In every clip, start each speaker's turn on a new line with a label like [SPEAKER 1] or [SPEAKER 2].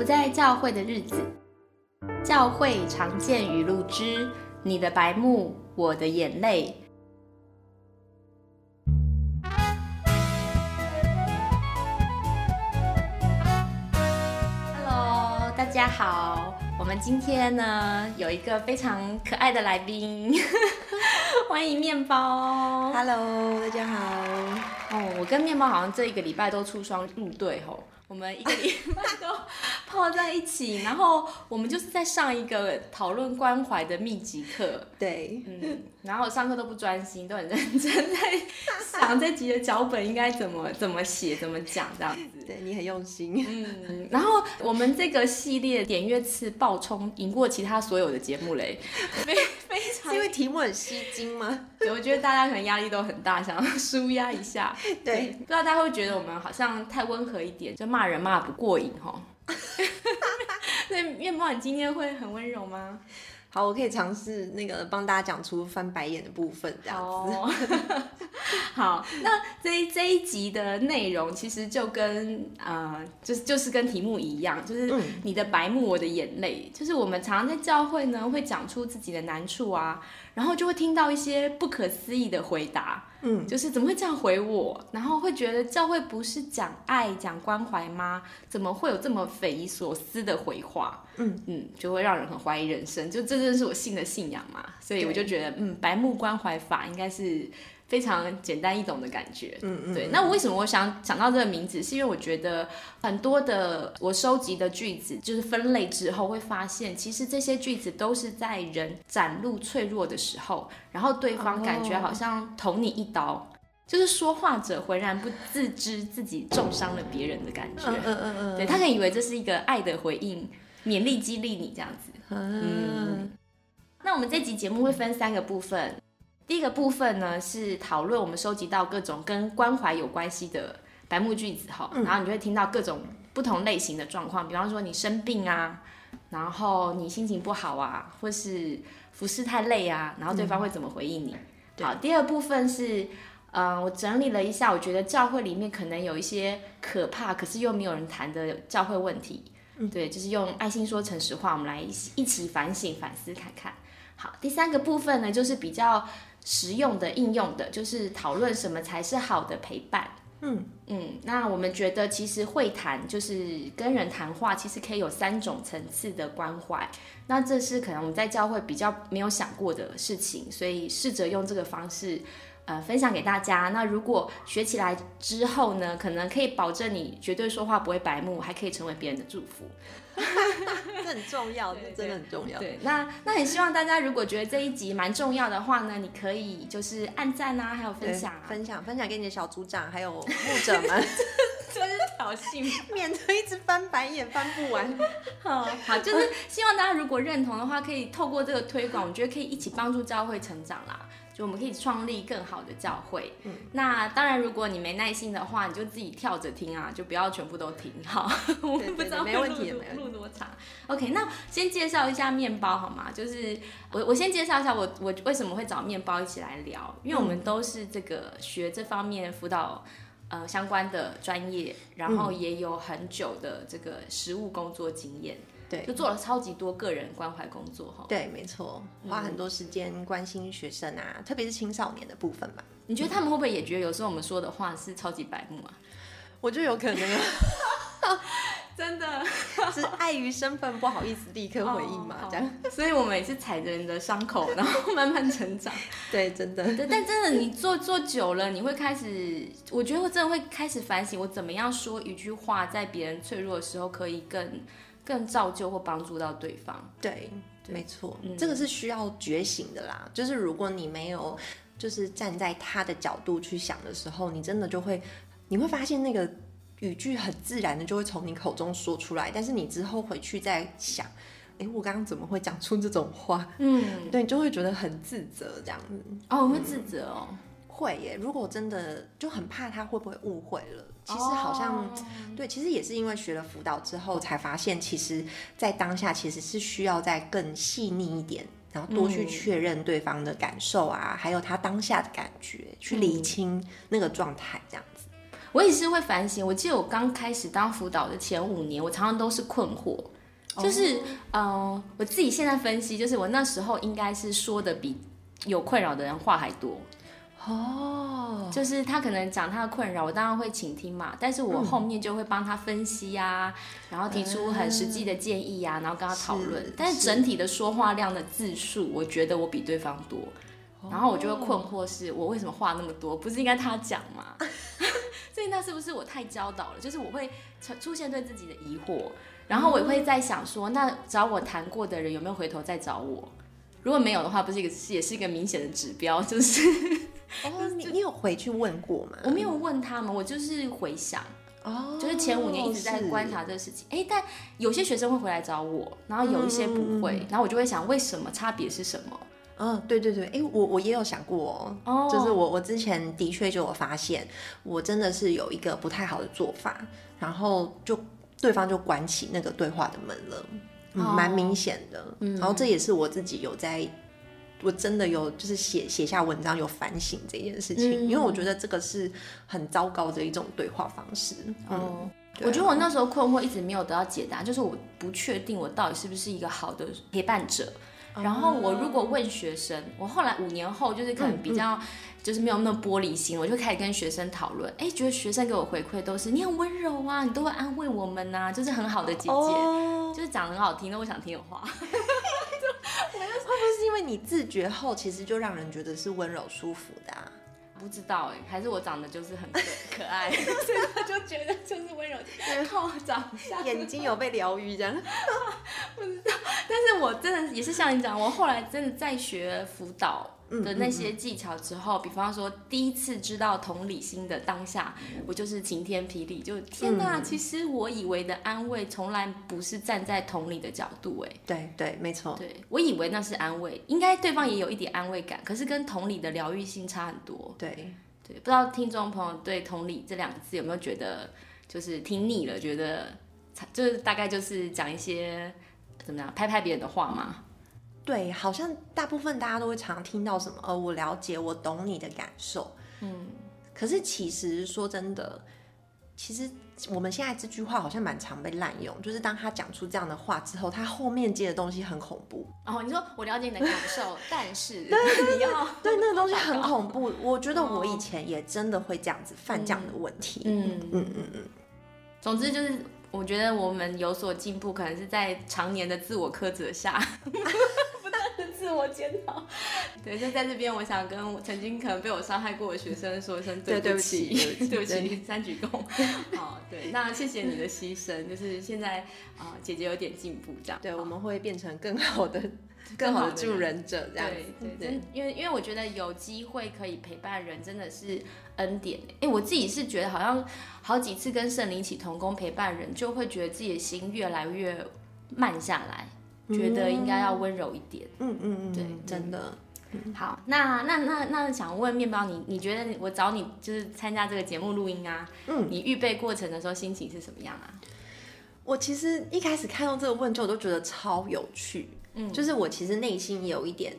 [SPEAKER 1] 不在教会的日子，教会常见语录之你的白目，我的眼泪。Hello，大家好，我们今天呢有一个非常可爱的来宾，欢迎面包。
[SPEAKER 2] Hello，大家好。
[SPEAKER 1] 哦，我跟面包好像这一个礼拜都出双入对吼，我们一个礼拜都泡在一起，然后我们就是在上一个讨论关怀的密集课，
[SPEAKER 2] 对，
[SPEAKER 1] 嗯，然后上课都不专心，都很认真在想这集的脚本应该怎么怎么写、怎么讲这样子。
[SPEAKER 2] 对你很用心。
[SPEAKER 1] 嗯，然后我们这个系列点阅次爆冲，赢过其他所有的节目嘞，非非常
[SPEAKER 2] 因为题目很吸睛吗？
[SPEAKER 1] 对，我觉得大家可能压力都很大，想要舒压一下。
[SPEAKER 2] 对，
[SPEAKER 1] 不知道大家会觉得我们好像太温和一点，就骂人骂不过瘾哈。所以面包，你今天会很温柔吗？
[SPEAKER 2] 好，我可以尝试那个帮大家讲出翻白眼的部分，这样子。
[SPEAKER 1] 哦，好，那这一这一集的内容其实就跟呃，就是就是跟题目一样，就是
[SPEAKER 2] 嗯
[SPEAKER 1] 你的白目，我的眼泪。就是我们常常在教会呢，会讲出自己的难处啊，然后就会听到一些不可思议的回答。
[SPEAKER 2] 嗯，
[SPEAKER 1] 就是怎么会这样回我？然后会觉得教会不是讲爱、讲关怀吗？怎么会有这么匪夷所思的回话？
[SPEAKER 2] 嗯
[SPEAKER 1] 嗯，就会让人很怀疑人生。就这正是我信的信仰嘛，所以我就觉得，嗯，白目关怀法应该是非常简单易懂的感觉。
[SPEAKER 2] 嗯嗯，
[SPEAKER 1] 对，那我为什么我想想到这个名字，是因为我觉得很多的我收集的句子，就是分类之后会发现，其实这些句子都是在人展露脆弱的时候，然后对方感觉好像捅你一刀。就是说话者浑然不自知自己重伤了别人的感觉，
[SPEAKER 2] 嗯嗯嗯嗯，
[SPEAKER 1] 对他可能以为这是一个爱的回应，勉励激励你这样子。
[SPEAKER 2] 嗯
[SPEAKER 1] 那我们这集节目会分三个部分，第一个部分呢是讨论我们收集到各种跟关怀有关系的白目句子哈，然后你就会听到各种不同类型的状况，比方说你生病啊，然后你心情不好啊，或是服侍太累啊，然后对方会怎么回应你？
[SPEAKER 2] 对
[SPEAKER 1] 好，第二部分是。呃，我整理了一下，我觉得教会里面可能有一些可怕，可是又没有人谈的教会问题。对，就是用爱心说诚实话，我们来一起反省反思看看。好，第三个部分呢，就是比较实用的应用的，就是讨论什么才是好的陪伴。
[SPEAKER 2] 嗯
[SPEAKER 1] 嗯，那我们觉得其实会谈就是跟人谈话，其实可以有三种层次的关怀。那这是可能我们在教会比较没有想过的事情，所以试着用这个方式。呃，分享给大家。那如果学起来之后呢，可能可以保证你绝对说话不会白目，还可以成为别人的祝福。
[SPEAKER 2] 这很重要，
[SPEAKER 1] 对
[SPEAKER 2] 这真的很重要。
[SPEAKER 1] 对，那那很希望大家如果觉得这一集蛮重要的话呢，你可以就是按赞啊，还有分享啊，
[SPEAKER 2] 分享分享给你的小组长，还有牧者们，
[SPEAKER 1] 真是挑衅。
[SPEAKER 2] 免得一直翻白眼翻不完。
[SPEAKER 1] 好，好，就是希望大家如果认同的话，可以透过这个推广，我觉得可以一起帮助教会成长啦。就我们可以创立更好的教会。
[SPEAKER 2] 嗯
[SPEAKER 1] 那当然，如果你没耐心的话，你就自己跳着听啊，就不要全部都听。好，我们不知道
[SPEAKER 2] 没问题
[SPEAKER 1] 录多长。OK，那先介绍一下面包好吗？就是我我先介绍一下我我为什么会找面包一起来聊，因为我们都是这个学这方面辅导。呃，相关的专业，然后也有很久的这个实务工作经验，
[SPEAKER 2] 对
[SPEAKER 1] 就做了超级多个人关怀工作哈。
[SPEAKER 2] 对，没错，花很多时间关心学生啊，特别是青少年的部分嘛。
[SPEAKER 1] 你觉得他们会不会也觉得有时候我们说的话是超级白目啊？
[SPEAKER 2] 我觉得有可能啊，
[SPEAKER 1] 真的，
[SPEAKER 2] 是碍于身份不好意思立刻回应嘛，这样。
[SPEAKER 1] 样。所以我们也是踩着人的伤口，然后慢慢成长。
[SPEAKER 2] 对，真的。
[SPEAKER 1] 对，但真的你做做久了，你会开始，我觉得我真的会开始反省，我怎么样说一句话，在别人脆弱的时候，可以更更造就或帮助到对方。
[SPEAKER 2] 对，没错，
[SPEAKER 1] 嗯
[SPEAKER 2] 这个是需要觉醒的啦。就是如果你没有，就是站在他的角度去想的时候，你真的就会，你会发现那个语句很自然的就会从你口中说出来，但是你之后回去再想，哎，我刚刚怎么会讲出这种话？
[SPEAKER 1] 嗯，
[SPEAKER 2] 对，你就会觉得很自责这样子。
[SPEAKER 1] 哦，我会自责哦。
[SPEAKER 2] 会耶，如果真的就很怕他会不会误会了。其实好像、
[SPEAKER 1] 哦
[SPEAKER 2] 对，其实也是因为学了辅导之后才发现，其实，在当下其实是需要再更细腻一点，然后多去
[SPEAKER 1] 嗯
[SPEAKER 2] 确认对方的感受啊，还有他当下的感觉，去理清那个状态，这样子。
[SPEAKER 1] 我也是会反省。我记得我刚开始当辅导的前五年，我常常都是困惑，就是嗯、呃我自己现在分析，就是我那时候应该是说的比有困扰的人话还多。
[SPEAKER 2] 哦，
[SPEAKER 1] 就是他可能讲他的困扰，我当然会倾听嘛，但是我后面就会帮他分析呀、然后提出很实际的建议呀、然后跟他讨论。但是整体的说话量的字数，我觉得我比对方多，然后我就会困惑，是我为什么话那么多？不是应该他讲吗？所以那是不是我太教导了？就是我会出出现对自己的疑惑，然后我也会在想说，那找我谈过的人有没有回头再找我？如果没有的话，不是一个也是一个明显的指标，就是
[SPEAKER 2] 哦，你你有回去问过吗？
[SPEAKER 1] 我没有问他们，我就是回想。
[SPEAKER 2] 哦，
[SPEAKER 1] 就是前五年一直在观察这个事情，哎、但有些学生会回来找我，然后有一些不会，然后我就会想，为什么差别是什么？
[SPEAKER 2] 嗯，对对对，哎，我我也有想过哦，
[SPEAKER 1] 哦
[SPEAKER 2] 就是我我之前的确就有发现，我真的是有一个不太好的做法，然后就对方就关起那个对话的门了，蛮明显的。然后这也是我自己有在，我真的有就是写写下文章有反省这件事情，
[SPEAKER 1] 嗯。
[SPEAKER 2] 因为我觉得这个是很糟糕的一种对话方式。嗯，
[SPEAKER 1] 我觉得我那时候困惑一直没有得到解答，就是我不确定我到底是不是一个好的陪伴者。然后我如果问学生，我后来五年后就是可能比较就是没有那么玻璃心，我就开始跟学生讨论，哎，觉得学生给我回馈都是你很温柔啊，你都会安慰我们呐、就是很好的姐姐，
[SPEAKER 2] 哦
[SPEAKER 1] 就是讲得很好听，那我想听的话。
[SPEAKER 2] 会不会是因为你自觉后，其实就让人觉得是温柔舒服的、啊？
[SPEAKER 1] 不知道哎，还是我长得就是很可可爱，所以他就觉得就是温柔，靠我长相。
[SPEAKER 2] 眼睛有被疗愈这样？
[SPEAKER 1] 但是我真的也是像你讲，我后来真的在学辅导的那些技巧之后，比方说第一次知道同理心的当下，我就是晴天霹雳，就天哪！其实我以为的安慰，从来不是站在同理的角度，哎，
[SPEAKER 2] 对对，没错。
[SPEAKER 1] 对我以为那是安慰，应该对方也有一点安慰感，可是跟同理的疗愈性差很多。
[SPEAKER 2] 对，
[SPEAKER 1] 对，不知道听众朋友对“同理”这两个字有没有觉得就是听腻了？觉得就是大概就是讲一些怎么样拍拍别人的话嘛？
[SPEAKER 2] 对，好像大部分大家都会常听到什么，呃，我了解，我懂你的感受。
[SPEAKER 1] 嗯，
[SPEAKER 2] 可是其实说真的，其实我们现在这句话好像蛮常被滥用，就是当他讲出这样的话之后，他后面接的东西很恐怖。
[SPEAKER 1] 哦，你说我了解你的感受，但是你要
[SPEAKER 2] 对，那个东西很恐怖。我觉得我以前也真的会这样子犯这样的问题。
[SPEAKER 1] 嗯
[SPEAKER 2] 嗯嗯嗯，
[SPEAKER 1] 总之就是，我觉得我们有所进步，可能是在常年的自我苛责下，自我检讨。对，就在这边，我想跟我曾经可能被我伤害过的学生说一声
[SPEAKER 2] 对对不
[SPEAKER 1] 不起，对不
[SPEAKER 2] 对
[SPEAKER 1] 起，三鞠躬。好，对，那谢谢你的牺牲，就是现在啊、姐姐有点进步，这样。
[SPEAKER 2] 对，我们会变成更好的、更好的助人者，这样子。
[SPEAKER 1] 对因为因为我觉得有机会可以陪伴人，真的是恩典。哎，我自己是觉得好像好几次跟圣灵一起同工陪伴人，就会觉得自己的心越来越慢下来，觉得应该要温柔一点。
[SPEAKER 2] 嗯嗯嗯，
[SPEAKER 1] 对
[SPEAKER 2] 真的。
[SPEAKER 1] 好，那那那那想问面包你，你觉得我找你就是参加这个节目录音啊，
[SPEAKER 2] 嗯，
[SPEAKER 1] 你预备过程的时候心情是什么样啊？
[SPEAKER 2] 我其实一开始看到这个问题，我都觉得超有趣。
[SPEAKER 1] 嗯
[SPEAKER 2] 就是我其实内心也有一点，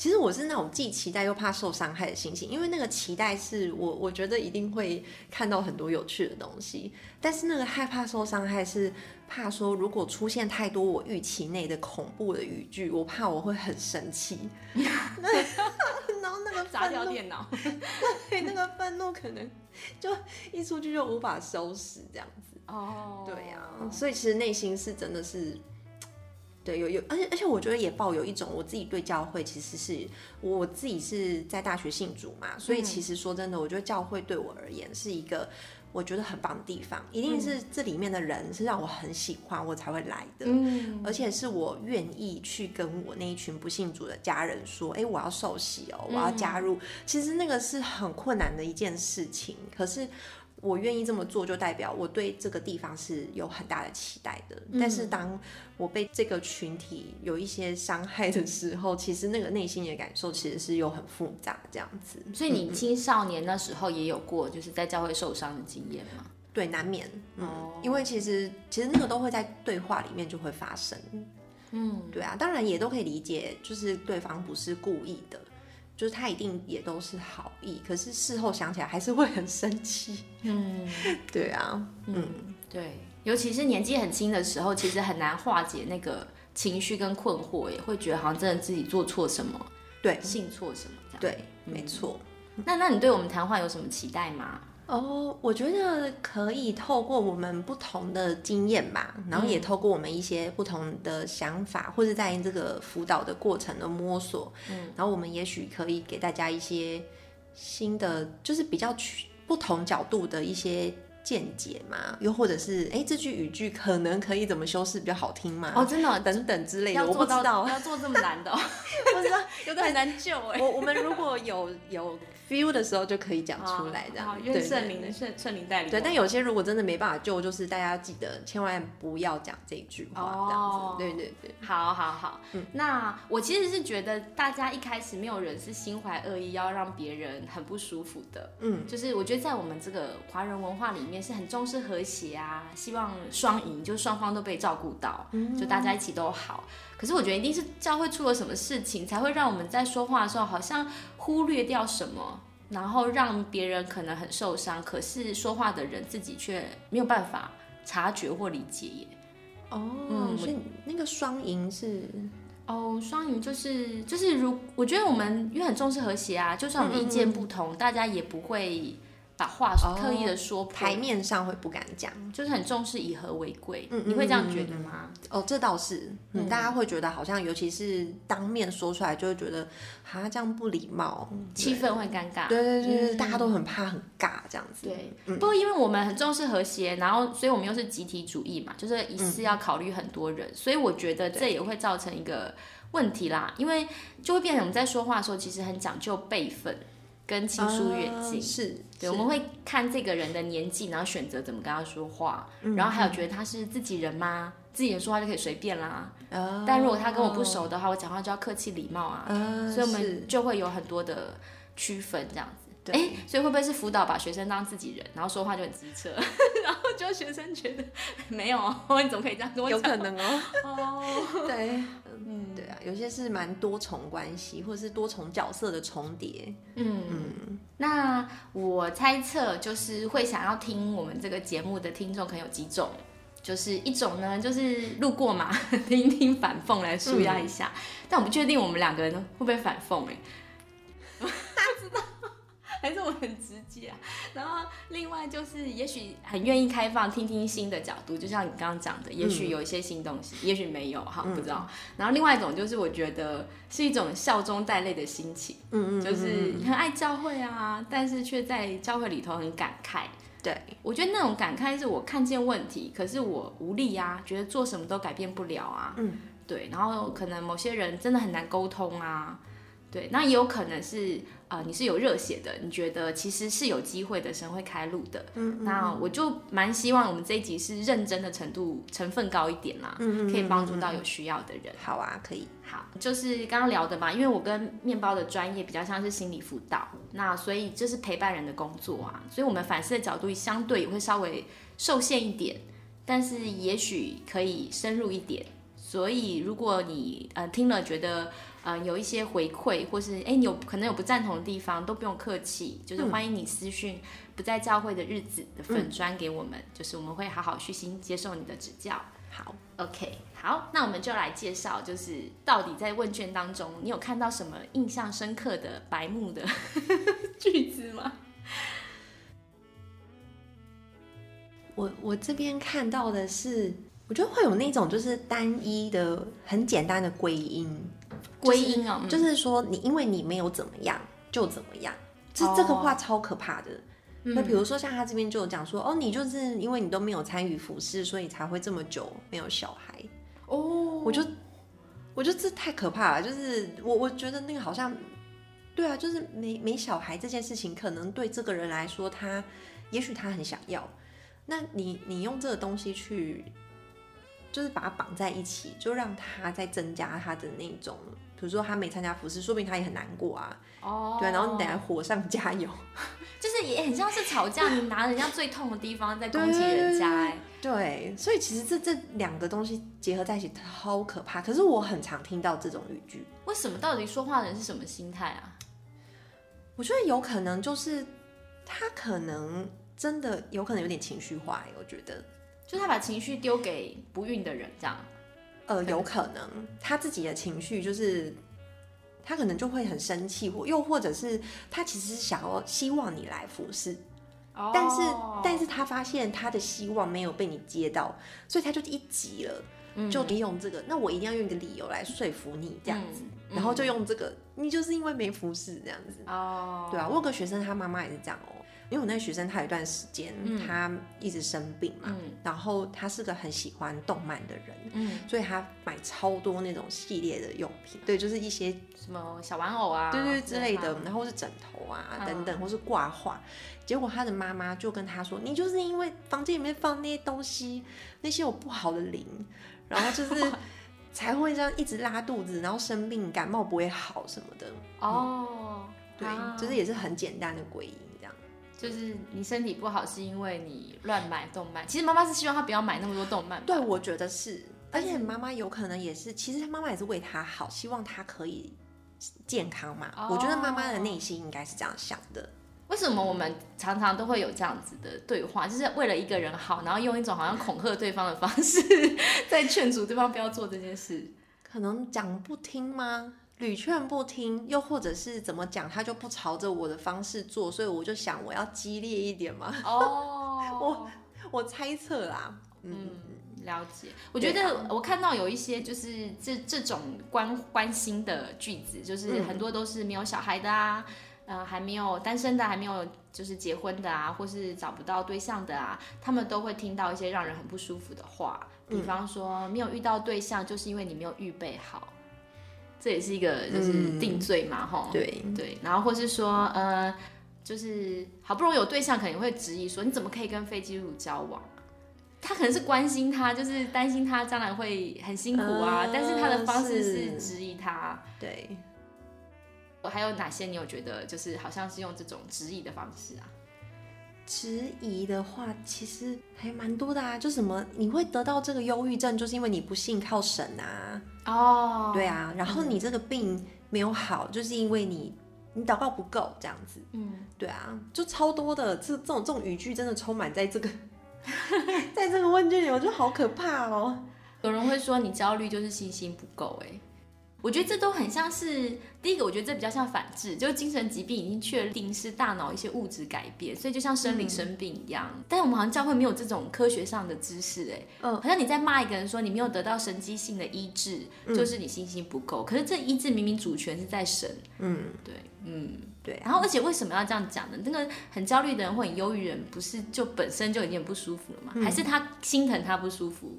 [SPEAKER 2] 其实我是那种既期待又怕受伤害的心情，因为那个期待是我我觉得一定会看到很多有趣的东西，但是那个害怕受伤害是怕说如果出现太多我预期内的恐怖的语句，我怕我会很生气，然 后 那个
[SPEAKER 1] 砸掉电脑。
[SPEAKER 2] 对那个愤怒可能就一出去就无法收拾这样子。
[SPEAKER 1] 哦，
[SPEAKER 2] 对呀、所以其实内心是真的是，对，有有，而且而且我觉得也抱有一种我自己对教会其实是我自己是在大学信主嘛，所以其实说真的，我觉得教会对我而言是一个我觉得很棒的地方，一定是这里面的人是让我很喜欢我才会来的。
[SPEAKER 1] 嗯，
[SPEAKER 2] 而且是我愿意去跟我那一群不信主的家人说，哎、我要受洗哦，我要加入。其实那个是很困难的一件事情，可是我愿意这么做，就代表我对这个地方是有很大的期待的。但是当我被这个群体有一些伤害的时候，其实那个内心的感受其实是又很复杂，这样子。
[SPEAKER 1] 所以你青少年那时候也有过就是在教会受伤的经验吗？
[SPEAKER 2] 对，难免，嗯，
[SPEAKER 1] 哦
[SPEAKER 2] 因为其实其实那个都会在对话里面就会发生，
[SPEAKER 1] 嗯，
[SPEAKER 2] 对啊，当然也都可以理解，就是对方不是故意的，就是他一定也都是好意，可是事后想起来还是会很生气。
[SPEAKER 1] 嗯，
[SPEAKER 2] 对啊，嗯，
[SPEAKER 1] 对，尤其是年纪很轻的时候，其实很难化解那个情绪跟困惑，也会觉得好像真的自己做错什么，
[SPEAKER 2] 对
[SPEAKER 1] 信错什么这样。
[SPEAKER 2] 对，没错。
[SPEAKER 1] 那那你对我们谈话有什么期待吗？
[SPEAKER 2] 哦，我觉得可以透过我们不同的经验吧，然后也透过我们一些不同的想法，或者在这个辅导的过程的摸索，嗯，然后我们也许可以给大家一些新的，就是比较去不同角度的一些见解嘛，又或者是哎，这句语句可能可以怎么修饰比较好听嘛？
[SPEAKER 1] 哦，真的
[SPEAKER 2] 等等之类的，我不知道，
[SPEAKER 1] 要做这么难的哦，
[SPEAKER 2] 不知道，有的
[SPEAKER 1] 很难救哎。
[SPEAKER 2] 我我们如果有有 feel 的时候就可以讲出来，这样。
[SPEAKER 1] 好，
[SPEAKER 2] 对
[SPEAKER 1] 愿圣灵圣圣灵带领我。
[SPEAKER 2] 对，但有些如果真的没办法救，就是大家要记得千万不要讲这句话，这样
[SPEAKER 1] 哦
[SPEAKER 2] 子。对对对，
[SPEAKER 1] 好好好，
[SPEAKER 2] 嗯。
[SPEAKER 1] 那我其实是觉得大家一开始没有人是心怀恶意要让别人很不舒服的，
[SPEAKER 2] 嗯，
[SPEAKER 1] 就是我觉得在我们这个华人文化里面是很重视和谐啊，希望双赢，就双方都被照顾到，
[SPEAKER 2] 嗯。
[SPEAKER 1] 就大家一起都好。可是我觉得一定是教会出了什么事情，才会让我们在说话的时候好像忽略掉什么，然后让别人可能很受伤，可是说话的人自己却没有办法察觉或理解耶。
[SPEAKER 2] 哦，
[SPEAKER 1] 嗯
[SPEAKER 2] 所以那个双赢是，
[SPEAKER 1] 哦，双赢就是就是如我觉得我们因为很重视和谐啊，就算我们意见不同，大家也不会把话
[SPEAKER 2] 哦
[SPEAKER 1] 特意的说破，
[SPEAKER 2] 台面上会不敢讲。
[SPEAKER 1] 就是很重视以和为贵。
[SPEAKER 2] 嗯
[SPEAKER 1] 你会这样
[SPEAKER 2] 嗯
[SPEAKER 1] 觉得吗？
[SPEAKER 2] 哦，这倒是，嗯，大家会觉得好像，尤其是当面说出来，就会觉得，啊，这样不礼貌，
[SPEAKER 1] 气氛会尴尬。
[SPEAKER 2] 对对对对，大家都很怕很尬这样子。
[SPEAKER 1] 对，不过因为我们很重视和谐，然后所以我们又是集体主义嘛，就是一次要考虑很多人，所以我觉得这也会造成一个问题啦，因为就会变成我们在说话的时候，其实很讲究辈分跟亲疏远近。
[SPEAKER 2] 啊是，
[SPEAKER 1] 对，我们会看这个人的年纪，然后选择怎么跟他说话，然后还有觉得他是自己人吗？自己人说话就可以随便啦。
[SPEAKER 2] 啊
[SPEAKER 1] 但如果他跟我不熟的话，我讲话就要客气礼貌啊。
[SPEAKER 2] 啊，
[SPEAKER 1] 所以我
[SPEAKER 2] 是
[SPEAKER 1] 们就会有很多的区分这样子。
[SPEAKER 2] 对
[SPEAKER 1] 哎，所以会不会是辅导把学生当自己人，然后说话就很机车，然后就学生觉得没有哦，你怎么可以这样跟我
[SPEAKER 2] 有？可能哦。
[SPEAKER 1] 哦，
[SPEAKER 2] 对，嗯，对啊，有些是蛮多重关系，或者是多重角色的重叠。
[SPEAKER 1] 嗯，那我猜测就是会想要听我们这个节目的听众可能有几种，就是一种呢，就是路过嘛，听听反讽来舒压一下，但我不确定我们两个人会不会反讽哎、欸，不知道。还是我很直接啊，然后另外就是，也许很愿意开放听听新的角度，就像你刚刚讲的，也许有一些新东西，也许没有哈，不知道。然后另外一种就是，我觉得是一种笑中带泪的心情，
[SPEAKER 2] 嗯嗯，
[SPEAKER 1] 就是很爱教会啊，但是却在教会里头很感慨。
[SPEAKER 2] 对，
[SPEAKER 1] 我觉得那种感慨是我看见问题，可是我无力啊，觉得做什么都改变不了啊。
[SPEAKER 2] 嗯，
[SPEAKER 1] 对，然后可能某些人真的很难沟通啊。对，那也有可能是啊、呃你是有热血的，你觉得其实是有机会的，神会开路的。
[SPEAKER 2] 嗯
[SPEAKER 1] 那我就蛮希望我们这一集是认真的程度成分高一点啦，
[SPEAKER 2] 嗯
[SPEAKER 1] 可以帮助到有需要的人。
[SPEAKER 2] 好啊，可以。
[SPEAKER 1] 好，就是刚刚聊的嘛，因为我跟面包的专业比较像是心理辅导，那所以这是陪伴人的工作啊，所以我们反思的角度相对也会稍微受限一点，但是也许可以深入一点。所以如果你呃听了觉得呃有一些回馈，或是哎你有可能有不赞同的地方，都不用客气，就是欢迎你私讯不在教会的日子的粉砖给我们，就是我们会好好虚心接受你的指教。
[SPEAKER 2] 好
[SPEAKER 1] ，OK，好，那我们就来介绍，就是到底在问卷当中，你有看到什么印象深刻的白目的 句子吗？
[SPEAKER 2] 我我这边看到的是，我觉得会有那种就是单一的、很简单的归因，
[SPEAKER 1] 归因哦，嗯。
[SPEAKER 2] 就是说你因为你没有怎么样就怎么样，这、
[SPEAKER 1] 哦。
[SPEAKER 2] 这个话超可怕的。那比如说像他这边就有讲说，哦，你就是因为你都没有参与服饰，所以才会这么久没有小孩。
[SPEAKER 1] 哦，
[SPEAKER 2] 我就我觉得这太可怕了，就是我我觉得那个好像，对啊，就是没没小孩这件事情，可能对这个人来说，他也许他很想要，那你你用这个东西去，就是把它绑在一起，就让他再增加他的那种，比如说他没参加服饰，说不定他也很难过啊，
[SPEAKER 1] 哦，
[SPEAKER 2] 对啊，然后你等下火上加油，
[SPEAKER 1] 就是也很像是吵架，你拿人家最痛的地方在攻击人家，哎，
[SPEAKER 2] 对，所以其实这这两个东西结合在一起超可怕，可是我很常听到这种语句。
[SPEAKER 1] 为什么？到底说话的人是什么心态啊？
[SPEAKER 2] 我觉得有可能就是他可能真的有可能有点情绪化，我觉得。
[SPEAKER 1] 就他把情绪丢给不孕的人，这样。
[SPEAKER 2] 呃，有可能。他自己的情绪就是，他可能就会很生气，或又或者是他其实是想要希望你来服侍，
[SPEAKER 1] 哦
[SPEAKER 2] 但是但是他发现他的希望没有被你接到，所以他就一急了，
[SPEAKER 1] 嗯。
[SPEAKER 2] 就利用这个，那我一定要用一个理由来说服你这样子，
[SPEAKER 1] 嗯。
[SPEAKER 2] 然后就用这个，你就是因为没服侍这样子，
[SPEAKER 1] 哦，
[SPEAKER 2] 对啊，我有个学生他妈妈也是这样哦、因为我那个学生他有一段时间、他一直生病嘛，
[SPEAKER 1] 嗯。
[SPEAKER 2] 然后他是个很喜欢动漫的人，
[SPEAKER 1] 嗯，
[SPEAKER 2] 所以他买超多那种系列的用品，对，就是一些
[SPEAKER 1] 什么小玩偶啊，
[SPEAKER 2] 对对之类的
[SPEAKER 1] 啊，
[SPEAKER 2] 然后是枕头啊、
[SPEAKER 1] 嗯。
[SPEAKER 2] 等等，或是挂画。结果他的妈妈就跟他说：“你就是因为房间里面放那些东西，那些有不好的灵，然后就是 才会这样一直拉肚子，然后生病、感冒不会好什么的。
[SPEAKER 1] 哦，
[SPEAKER 2] 对，
[SPEAKER 1] 啊。
[SPEAKER 2] 就是也是很简单的归因。
[SPEAKER 1] 就是你身体不好是因为你乱买动漫，其实妈妈是希望他不要买那么多动漫，
[SPEAKER 2] 对，我觉得是，而且妈妈有可能也是，其实他妈妈也是为他好，希望他可以健康嘛。我觉得妈妈的内心应该是这样想的。
[SPEAKER 1] 为什么我们常常都会有这样子的对话，就是为了一个人好，然后用一种好像恐吓对方的方式，在劝阻对方不要做这件事。
[SPEAKER 2] 可能讲不听吗？屡劝不听，又或者是怎么讲，他就不朝着我的方式做，所以我就想我要激烈一点嘛。
[SPEAKER 1] 哦，
[SPEAKER 2] 我我猜测啦，嗯，
[SPEAKER 1] 嗯，了解。我觉得我看到有一些就是这这种关关心的句子，就是
[SPEAKER 2] 嗯。
[SPEAKER 1] 很多都是没有小孩的啊，呃，还没有单身的，还没有就是结婚的啊，或是找不到对象的啊，他们都会听到一些让人很不舒服的话，
[SPEAKER 2] 嗯。
[SPEAKER 1] 比方说没有遇到对象，就是因为你没有预备好，这也是一个就是
[SPEAKER 2] 嗯
[SPEAKER 1] 定罪嘛，吼、
[SPEAKER 2] 对，
[SPEAKER 1] 对，然后或是说，呃，就是好不容易有对象，可能会质疑说，你怎么可以跟非基督徒交往？他可能是关心他，就是担心他将来会很辛苦啊，
[SPEAKER 2] 呃
[SPEAKER 1] 但是他的方式是
[SPEAKER 2] 是
[SPEAKER 1] 质疑他。
[SPEAKER 2] 对。
[SPEAKER 1] 还有哪些你有觉得就是好像是用这种质疑的方式啊？
[SPEAKER 2] 质疑的话，其实还蛮多的啊，就什么你会得到这个忧郁症，就是因为你不信靠神啊，
[SPEAKER 1] 哦，
[SPEAKER 2] 对啊，然后你这个病没有好，就是因为你你祷告不够这样子，
[SPEAKER 1] 嗯，
[SPEAKER 2] 对啊，就超多的，这这种这种语句真的充满在这个 在这个问卷里，我觉得好可怕哦。
[SPEAKER 1] 有人会说你焦虑就是信心不够，哎，我觉得这都很像是第一个，我觉得这比较像反制，就是精神疾病已经确定是大脑一些物质改变，所以就像生理生病一样。但是我们好像教会没有这种科学上的知识，哎，
[SPEAKER 2] 嗯
[SPEAKER 1] 好像你在骂一个人说你没有得到神机性的医治，就是你信心不够。可是这医治明明主权是在神，
[SPEAKER 2] 嗯，
[SPEAKER 1] 对，嗯。
[SPEAKER 2] 对啊，
[SPEAKER 1] 然后，而且为什么要这样讲呢？那个很焦虑的人或很忧郁人，不是就本身就已经很不舒服了吗？还是他心疼他不舒服，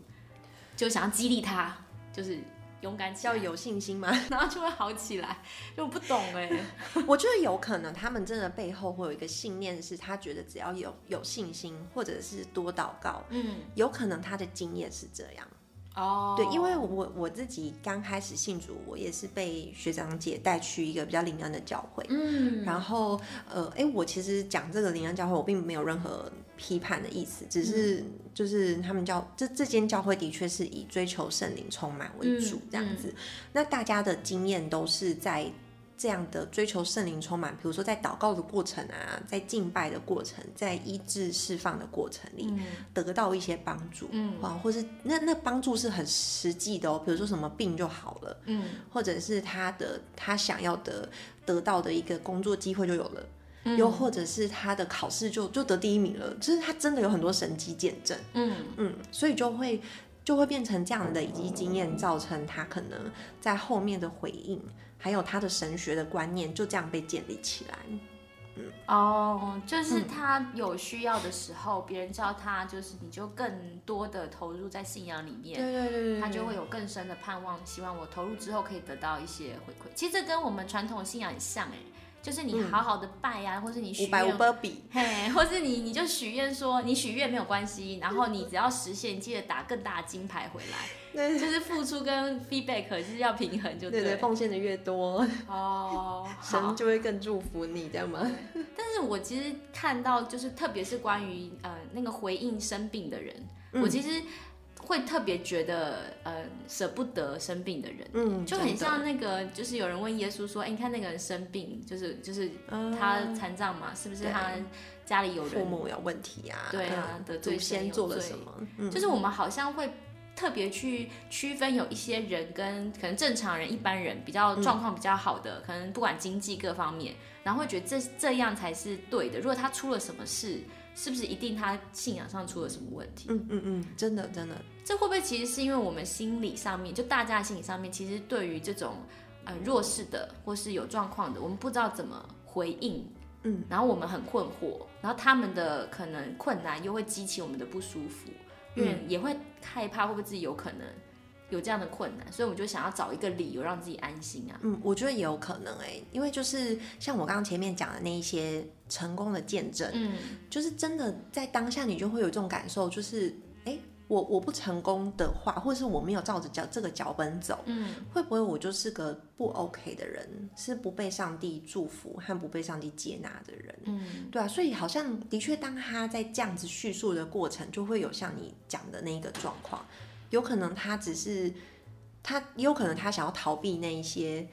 [SPEAKER 1] 就想要激励他，就是勇敢起来，
[SPEAKER 2] 要有信心嘛？
[SPEAKER 1] 然后就会好起来。就我不懂哎、
[SPEAKER 2] 我觉得有可能他们真的背后会有一个信念，是他觉得只要有有信心，或者是多祷告，
[SPEAKER 1] 嗯，
[SPEAKER 2] 有可能他的经验是这样。
[SPEAKER 1] 哦，
[SPEAKER 2] 对，因为我我自己刚开始信主，我也是被学长姐带去一个比较灵恩的教会。
[SPEAKER 1] 嗯，
[SPEAKER 2] 然后，呃，哎，我其实讲这个灵恩教会，我并没有任何批判的意思，只是就是他们教这这间教会的确是以追求圣灵充满为主
[SPEAKER 1] 嗯
[SPEAKER 2] 这样子。那大家的经验都是在这样的追求圣灵充满，比如说在祷告的过程啊，在敬拜的过程，在医治释放的过程里，得到一些帮助，
[SPEAKER 1] 嗯
[SPEAKER 2] 啊，或是那那帮助是很实际的哦，比如说什么病就好了，
[SPEAKER 1] 嗯
[SPEAKER 2] 或者是他的他想要的得到的一个工作机会就有了。又或者是他的考试就就得第一名了，就是他真的有很多神机见证，
[SPEAKER 1] 嗯
[SPEAKER 2] 嗯，所以就会就会变成这样的累积经验，造成他可能在后面的回应，还有他的神学的观念就这样被建立起来。
[SPEAKER 1] 哦，就是他有需要的时候，别人叫他，就是你就更多的投入在信仰里面。
[SPEAKER 2] 对对对对，
[SPEAKER 1] 他就会有更深的盼望，希望我投入之后可以得到一些回馈。其实这跟我们传统信仰很像哎，就是你好好的拜呀、或是你许
[SPEAKER 2] 五百五
[SPEAKER 1] 愿，或是你你就许愿说你许愿没有关系，然后你只要实现，你记得打更大的金牌回来，
[SPEAKER 2] 对。
[SPEAKER 1] 就是付出跟 feedback 就是要平衡就
[SPEAKER 2] 对奉献的越多，
[SPEAKER 1] 哦，
[SPEAKER 2] 神。就会更祝福你，这样吗？
[SPEAKER 1] 但是我其实看到，就是特别是关于呃那个回应生病的人，我其实会特别觉得呃舍不得生病的人，
[SPEAKER 2] 嗯，
[SPEAKER 1] 就很像那个，就是有人问耶稣说：“哎、你看那个人生病，就是就是
[SPEAKER 2] 嗯
[SPEAKER 1] 他残障嘛，是不是他家里有人？
[SPEAKER 2] 父母有问题啊，
[SPEAKER 1] 对啊
[SPEAKER 2] 嗯
[SPEAKER 1] 得罪
[SPEAKER 2] 祖先做了什么？嗯，
[SPEAKER 1] 就是我们好像会特别去区分有一些人跟可能正常人、一般人比较状况比较好的，可能不管经济各方面，然后会觉得这这样才是对的。如果他出了什么事，是不是一定他信仰上出了什么问题？
[SPEAKER 2] 嗯嗯嗯，真的真的，
[SPEAKER 1] 这会不会其实是因为我们心理上面，就大家的心理上面，其实对于这种呃弱势的或是有状况的，我们不知道怎么回应，
[SPEAKER 2] 嗯，
[SPEAKER 1] 然后我们很困惑，然后他们的可能困难又会激起我们的不舒服，因为也会害怕会不会自己有可能有这样的困难，所以我们就想要找一个理由让自己安心啊。
[SPEAKER 2] 嗯，我觉得也有可能哎、因为就是像我刚刚前面讲的那一些成功的见证，
[SPEAKER 1] 嗯，
[SPEAKER 2] 就是真的在当下你就会有这种感受，就是哎、我我不成功的话，或者是我没有照着脚这个脚本走，
[SPEAKER 1] 嗯，
[SPEAKER 2] 会不会我就是个不 OK 的人，是不被上帝祝福和不被上帝接纳的人？
[SPEAKER 1] 嗯，
[SPEAKER 2] 对啊，所以好像的确，当他在这样子叙述的过程，就会有像你讲的那个状况，有可能他只是他，也有可能他想要逃避那一些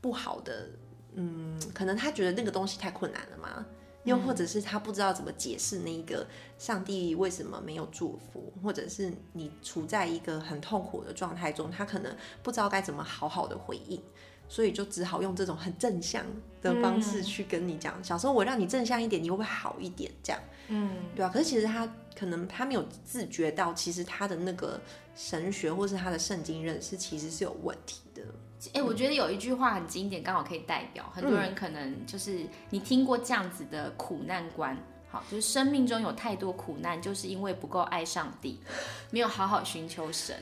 [SPEAKER 2] 不好的，嗯，可能他觉得那个东西太困难了嘛，又或者是他不知道怎么解释那一个上帝为什么没有祝福，或者是你处在一个很痛苦的状态中，他可能不知道该怎么好好的回应。所以就只好用这种很正向的方式去跟你讲，小时候我让你正向一点，你会不会好一点？这样，
[SPEAKER 1] 嗯，
[SPEAKER 2] 对啊。可是其实他可能他没有自觉到，其实他的那个神学或是他的圣经认识其实是有问题的。
[SPEAKER 1] 哎、我觉得有一句话很经典，刚好可以代表很多人可能就是你听过这样子的苦难观。好，就是生命中有太多苦难，就是因为不够爱上帝，没有好好寻求神。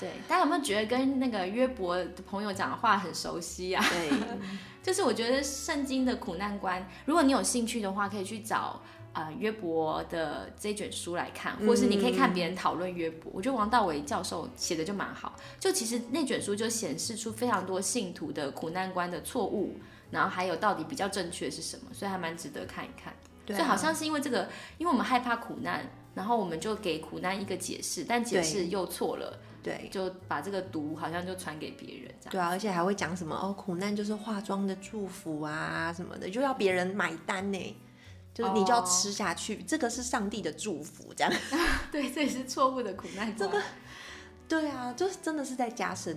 [SPEAKER 1] 对，大家有没有觉得跟那个约伯的朋友讲的话很熟悉啊？
[SPEAKER 2] 对，
[SPEAKER 1] 就是我觉得圣经的苦难观，如果你有兴趣的话，可以去找呃约伯的这卷书来看，或是你可以看别人讨论约伯。我觉得王道伟教授写的就蛮好，就其实那卷书就显示出非常多信徒的苦难观的错误，然后还有到底比较正确是什么，所以还蛮值得看一看。
[SPEAKER 2] 对啊
[SPEAKER 1] 所以好像是因为这个，因为我们害怕苦难，然后我们就给苦难一个解释，但解释又错了，
[SPEAKER 2] 对
[SPEAKER 1] 就把这个毒好像就传给别人这样。
[SPEAKER 2] 对啊，而且还会讲什么哦，苦难就是化妆的祝福啊什么的，就要别人买单呢。就是你就要
[SPEAKER 1] 哦
[SPEAKER 2] 吃下去这个是上帝的祝福，这样。
[SPEAKER 1] 对，这也是错误的苦难这个。
[SPEAKER 2] 对啊，就是真的是在加深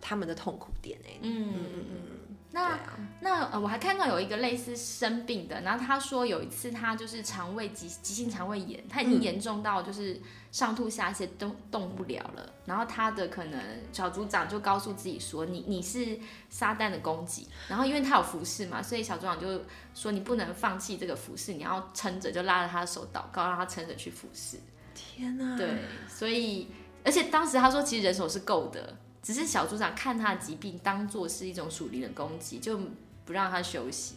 [SPEAKER 2] 他们的痛苦点哎。
[SPEAKER 1] 嗯
[SPEAKER 2] 嗯嗯嗯，对
[SPEAKER 1] 那
[SPEAKER 2] 啊，
[SPEAKER 1] 那呃，我还看到有一个类似生病的，然后他说有一次他就是肠胃急急性肠胃炎，他已经严重到就是上吐下泻都动不了了。然后他的可能小组长就告诉自己说，你你是撒旦的攻击。然后因为他有服侍嘛，所以小组长就说你不能放弃这个服侍，你要撑着，就拉着他的手祷告，让他撑着去服侍。
[SPEAKER 2] 天哪，
[SPEAKER 1] 对，所以而且当时他说，其实人手是够的，只是小组长看他的疾病当做是一种属灵的攻击，就不让他休息。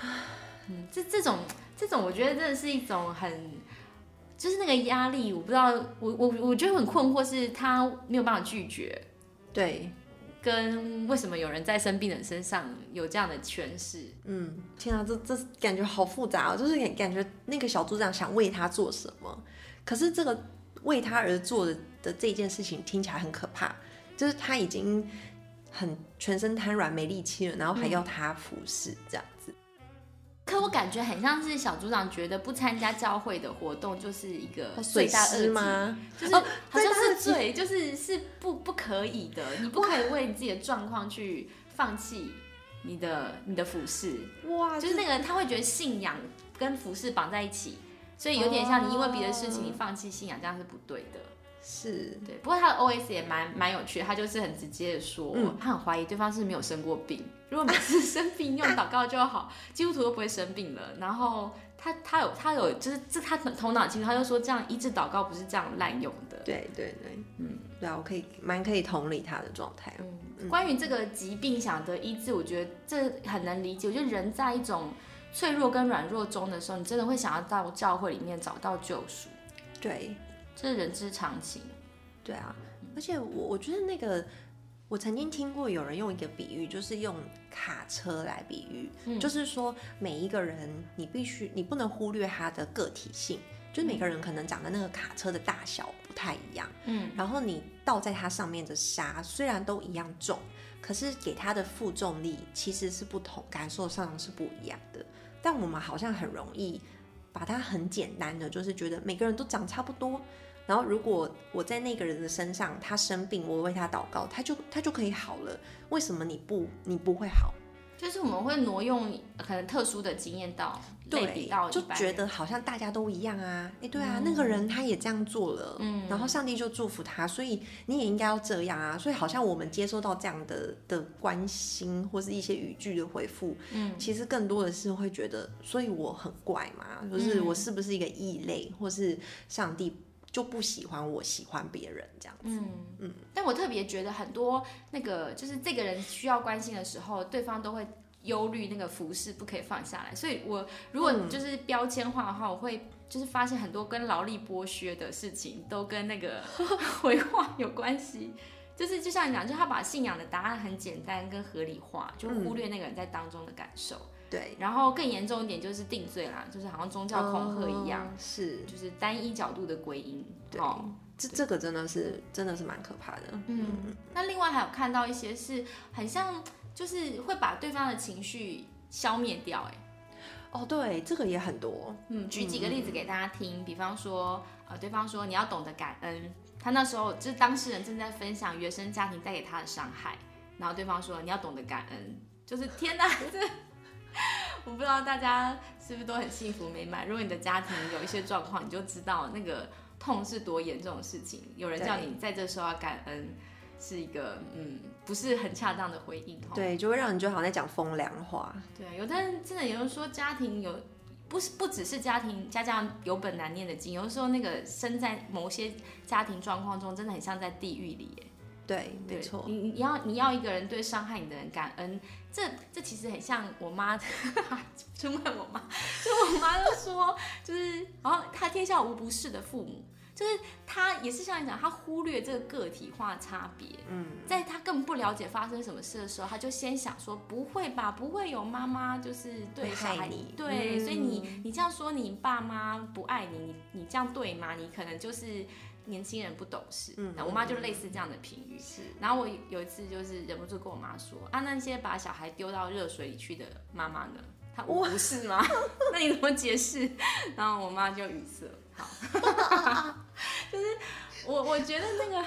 [SPEAKER 1] 嗯，这这种这种，我觉得真的是一种很，就是那个压力，我不知道，我我我觉得很困惑，是他没有办法拒绝，
[SPEAKER 2] 对，
[SPEAKER 1] 跟为什么有人在生病的人身上有这样的诠释。
[SPEAKER 2] 嗯，天啊，这这感觉好复杂哦，就是感感觉那个小组长想为他做什么，可是这个为他而做的的这件事情听起来很可怕，就是他已经很全身瘫软没力气了，然后还要他服侍这样子。
[SPEAKER 1] 可我感觉很像是小组长觉得不参加教会的活动就是一个
[SPEAKER 2] 哦
[SPEAKER 1] 罪大恶极
[SPEAKER 2] 吗？
[SPEAKER 1] 就是
[SPEAKER 2] 哦
[SPEAKER 1] 好像是罪，就是是不不可以的，你不可以为你自己的状况去放弃你的你的服饰，
[SPEAKER 2] 哇，
[SPEAKER 1] 就是那个人他会觉得信仰跟服饰绑在一起，所以有点像你因为别的事情
[SPEAKER 2] 哦
[SPEAKER 1] 你放弃信仰，这样是不对的。
[SPEAKER 2] 是
[SPEAKER 1] 对，不过他的 O S 也蛮蛮有趣的，他就是很直接的说，
[SPEAKER 2] 嗯
[SPEAKER 1] 他很怀疑对方是没有生过病，如果每次生病用祷告就好，基督徒都不会生病了。然后他他有他有就是这他头脑清楚，他就说这样医治祷告不是这样滥用的。
[SPEAKER 2] 对对对，嗯，对啊，我可以蛮可以同理他的状态。
[SPEAKER 1] 嗯，关于这个疾病想得医治，我觉得这很能理解。我觉得人在一种脆弱跟软弱中的时候，你真的会想要到教会里面找到救赎，
[SPEAKER 2] 对，
[SPEAKER 1] 这是人之常情。
[SPEAKER 2] 对啊，而且我我觉得那个，我曾经听过有人用一个比喻，就是用卡车来比喻，
[SPEAKER 1] 嗯
[SPEAKER 2] 就是说每一个人你必须你不能忽略他的个体性，就是每个人可能长的那个卡车的大小不太一样，
[SPEAKER 1] 嗯，
[SPEAKER 2] 然后你倒在它上面的沙虽然都一样重，可是给它的负重力其实是不同，感受上是不一样的。但我们好像很容易把它很简单的，就是觉得每个人都长差不多。然后如果我在那个人的身上，他生病，我为他祷告，他就他就可以好了。为什么你不你不会好？
[SPEAKER 1] 就是我们会挪用可能特殊的经验到对比到，
[SPEAKER 2] 就觉得好像大家都一样啊。哎，对啊，那个人他也这样做了，
[SPEAKER 1] 嗯。
[SPEAKER 2] 然后上帝就祝福他，所以你也应该要这样啊。所以好像我们接收到这样的的关心或是一些语句的回复，
[SPEAKER 1] 嗯，
[SPEAKER 2] 其实更多的是会觉得，所以我很怪嘛，就是我是不是一个异类，或是上帝就不喜欢我喜欢别人这样子。
[SPEAKER 1] 嗯嗯，但我特别觉得很多那个就是这个人需要关心的时候，对方都会忧虑那个服饰不可以放下来。所以我如果就是标签化的话，我会就是发现很多跟劳力剥削的事情都跟那个 回话有关系。就是就像你讲，就他把信仰的答案很简单跟合理化，就忽略那个人在当中的感受。
[SPEAKER 2] 对，
[SPEAKER 1] 然后更严重一点就是定罪啦，就是好像宗教恐吓一样，
[SPEAKER 2] 哦是
[SPEAKER 1] 就是单一角度的归因。
[SPEAKER 2] 对
[SPEAKER 1] 哦
[SPEAKER 2] 这这个真的是真的是蛮可怕的。
[SPEAKER 1] 嗯，那另外还有看到一些是很像，就是会把对方的情绪消灭掉、哎，
[SPEAKER 2] 哦，对，这个也很多。
[SPEAKER 1] 嗯，举几个例子给大家听，比方说，呃，对方说你要懂得感恩，他那时候就是当事人正在分享原生家庭带给他的伤害，然后对方说你要懂得感恩，就是天哪，这 我不知道大家是不是都很幸福美满。如果你的家庭有一些状况，你就知道那个痛是多严重的事情。有人叫你在这时候要感恩，是一个嗯不是很恰当的回应。
[SPEAKER 2] 对，就会让人觉得好像在讲风凉话。
[SPEAKER 1] 对，有的人真的有人说家庭有。不是不只是家庭家家有本难念的经，有的时候那个生在某些家庭状况中，真的很像在地狱里耶。
[SPEAKER 2] 对，没
[SPEAKER 1] 对
[SPEAKER 2] 错。
[SPEAKER 1] 你你要你要一个人对伤害你的人感恩，这这其实很像我妈，就问我妈，就我妈就说，就是然后她天下无不是的父母，就是她也是像你讲，她忽略这个个体化的差别，
[SPEAKER 2] 嗯，
[SPEAKER 1] 在她更不了解发生什么事的时候，她就先想说不会吧，不会有妈妈就是对小孩
[SPEAKER 2] 害你
[SPEAKER 1] 对，
[SPEAKER 2] 嗯
[SPEAKER 1] 所以你你这样说你爸妈不爱你，你你这样对吗？你可能就是年轻人不懂事。
[SPEAKER 2] 嗯
[SPEAKER 1] 我妈就类似这样的评语。
[SPEAKER 2] 是
[SPEAKER 1] 然后我有一次就是忍不住跟我妈说啊，那些把小孩丢到热水里去的妈妈呢？她无不是吗？那你怎么解释？然后我妈就语塞。好，就是我我觉得那个，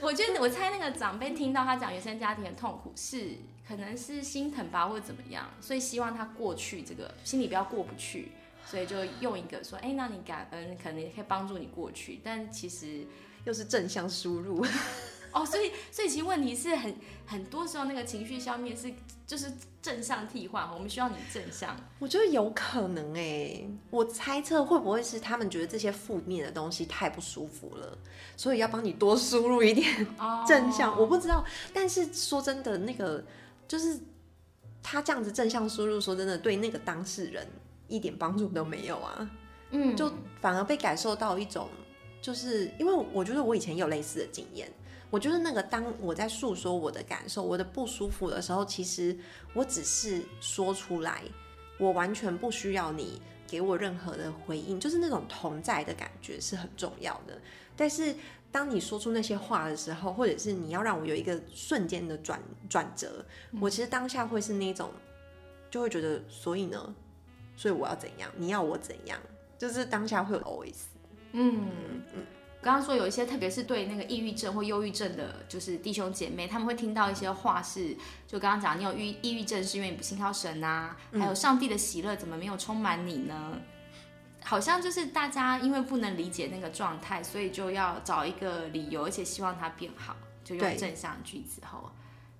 [SPEAKER 1] 我觉得我猜那个长辈听到他讲原生家庭的痛苦是可能是心疼吧，或者怎么样，所以希望他过去这个心里不要过不去。所以就用一个说，哎、那你感恩，可能也可以帮助你过去。但其实
[SPEAKER 2] 又是正向输入。
[SPEAKER 1] 哦，所以所以其实问题是很很多时候那个情绪消灭是就是正向替换，我们需要你正向。
[SPEAKER 2] 我觉得有可能哎、我猜测会不会是他们觉得这些负面的东西太不舒服了，所以要帮你多输入一点
[SPEAKER 1] 哦
[SPEAKER 2] 正向。我不知道，但是说真的，那个就是他这样子正向输入，说真的，对那个当事人一点帮助都没有啊，
[SPEAKER 1] 嗯，
[SPEAKER 2] 就反而被感受到一种，就是因为我觉得我以前有类似的经验。我觉得那个，当我在诉说我的感受、我的不舒服的时候，其实我只是说出来，我完全不需要你给我任何的回应，就是那种同在的感觉是很重要的。但是当你说出那些话的时候，或者是你要让我有一个瞬间的转转折，我其实当下会是那种，就会觉得，所以呢，所以我要怎样？你要我怎样？就是当下会有 always，
[SPEAKER 1] 嗯嗯。刚刚说有一些，特别是对那个抑郁症或忧郁症的，就是弟兄姐妹，他们会听到一些话是，就刚刚讲，你有抑抑郁症是因为你不信靠神啊，还有上帝的喜乐怎么没有充满你呢？好像就是大家因为不能理解那个状态，所以就要找一个理由，而且希望它变好，就用正向句子后。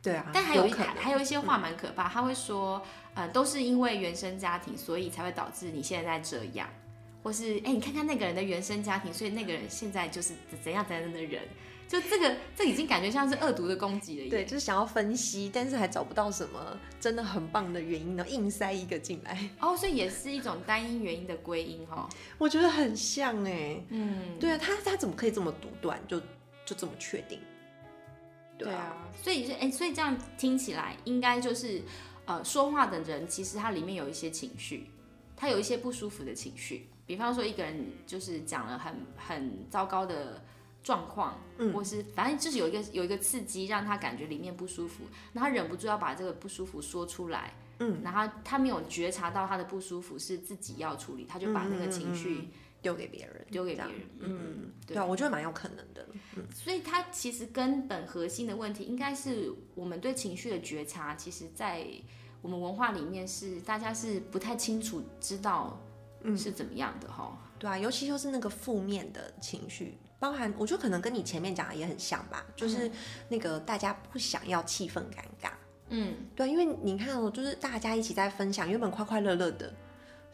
[SPEAKER 2] 对啊，
[SPEAKER 1] 但还有一还有一些话蛮可怕，他会说，呃，都是因为原生家庭，所以才会导致你现在这样，或是哎、你看看那个人的原生家庭，所以那个人现在就是怎样怎样的人，就这个这已经感觉像是恶毒的攻击了耶。
[SPEAKER 2] 对，就是想要分析，但是还找不到什么真的很棒的原因呢，硬塞一个进来，
[SPEAKER 1] 哦，所以也是一种单一原因的归因哈。
[SPEAKER 2] 我觉得很像哎、
[SPEAKER 1] 嗯，
[SPEAKER 2] 对啊，他他怎么可以这么独断，就就这么确定？
[SPEAKER 1] 对啊，所以是哎、所以这样听起来应该就是，呃，说话的人其实他里面有一些情绪，他有一些不舒服的情绪，比方说一个人就是讲了很很糟糕的状况，嗯，或是反正就是有一个有一个刺激让他感觉里面不舒服，那他忍不住要把这个不舒服说出来，嗯，然后他没有觉察到他的不舒服是自己要处理，他就把那个情绪
[SPEAKER 2] 丢给别人，
[SPEAKER 1] 丢给别人，
[SPEAKER 2] 嗯，对。啊，我觉得蛮有可能的，嗯，
[SPEAKER 1] 所以它其实根本核心的问题应该是我们对情绪的觉察，其实在。我们文化里面是大家是不太清楚知道是怎么样的哈，
[SPEAKER 2] 对啊，尤其就是那个负面的情绪，包含我觉得可能跟你前面讲的也很像吧，就是那个大家不想要气氛尴尬，嗯，对，因为你看哦，就是大家一起在分享，原本快快乐乐的，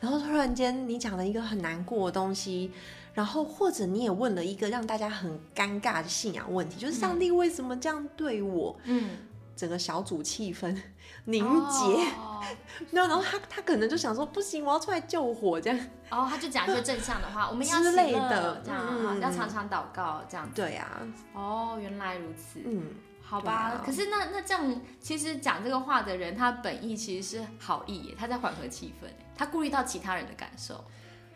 [SPEAKER 2] 然后突然间你讲了一个很难过的东西，然后或者你也问了一个让大家很尴尬的信仰问题，就是上帝为什么这样对我？嗯。整个小组气氛凝结，那然后他他可能就想说不行，我要出来救火这样。
[SPEAKER 1] 哦，他就讲一些正向的话，我们要
[SPEAKER 2] 之类的
[SPEAKER 1] 这样，要常常祷告这样。
[SPEAKER 2] 对啊。
[SPEAKER 1] 哦，原来如此。嗯，好吧。可是那那这样，其实讲这个话的人，他本意其实是好意，他在缓和气氛，他顾虑到其他人的感受。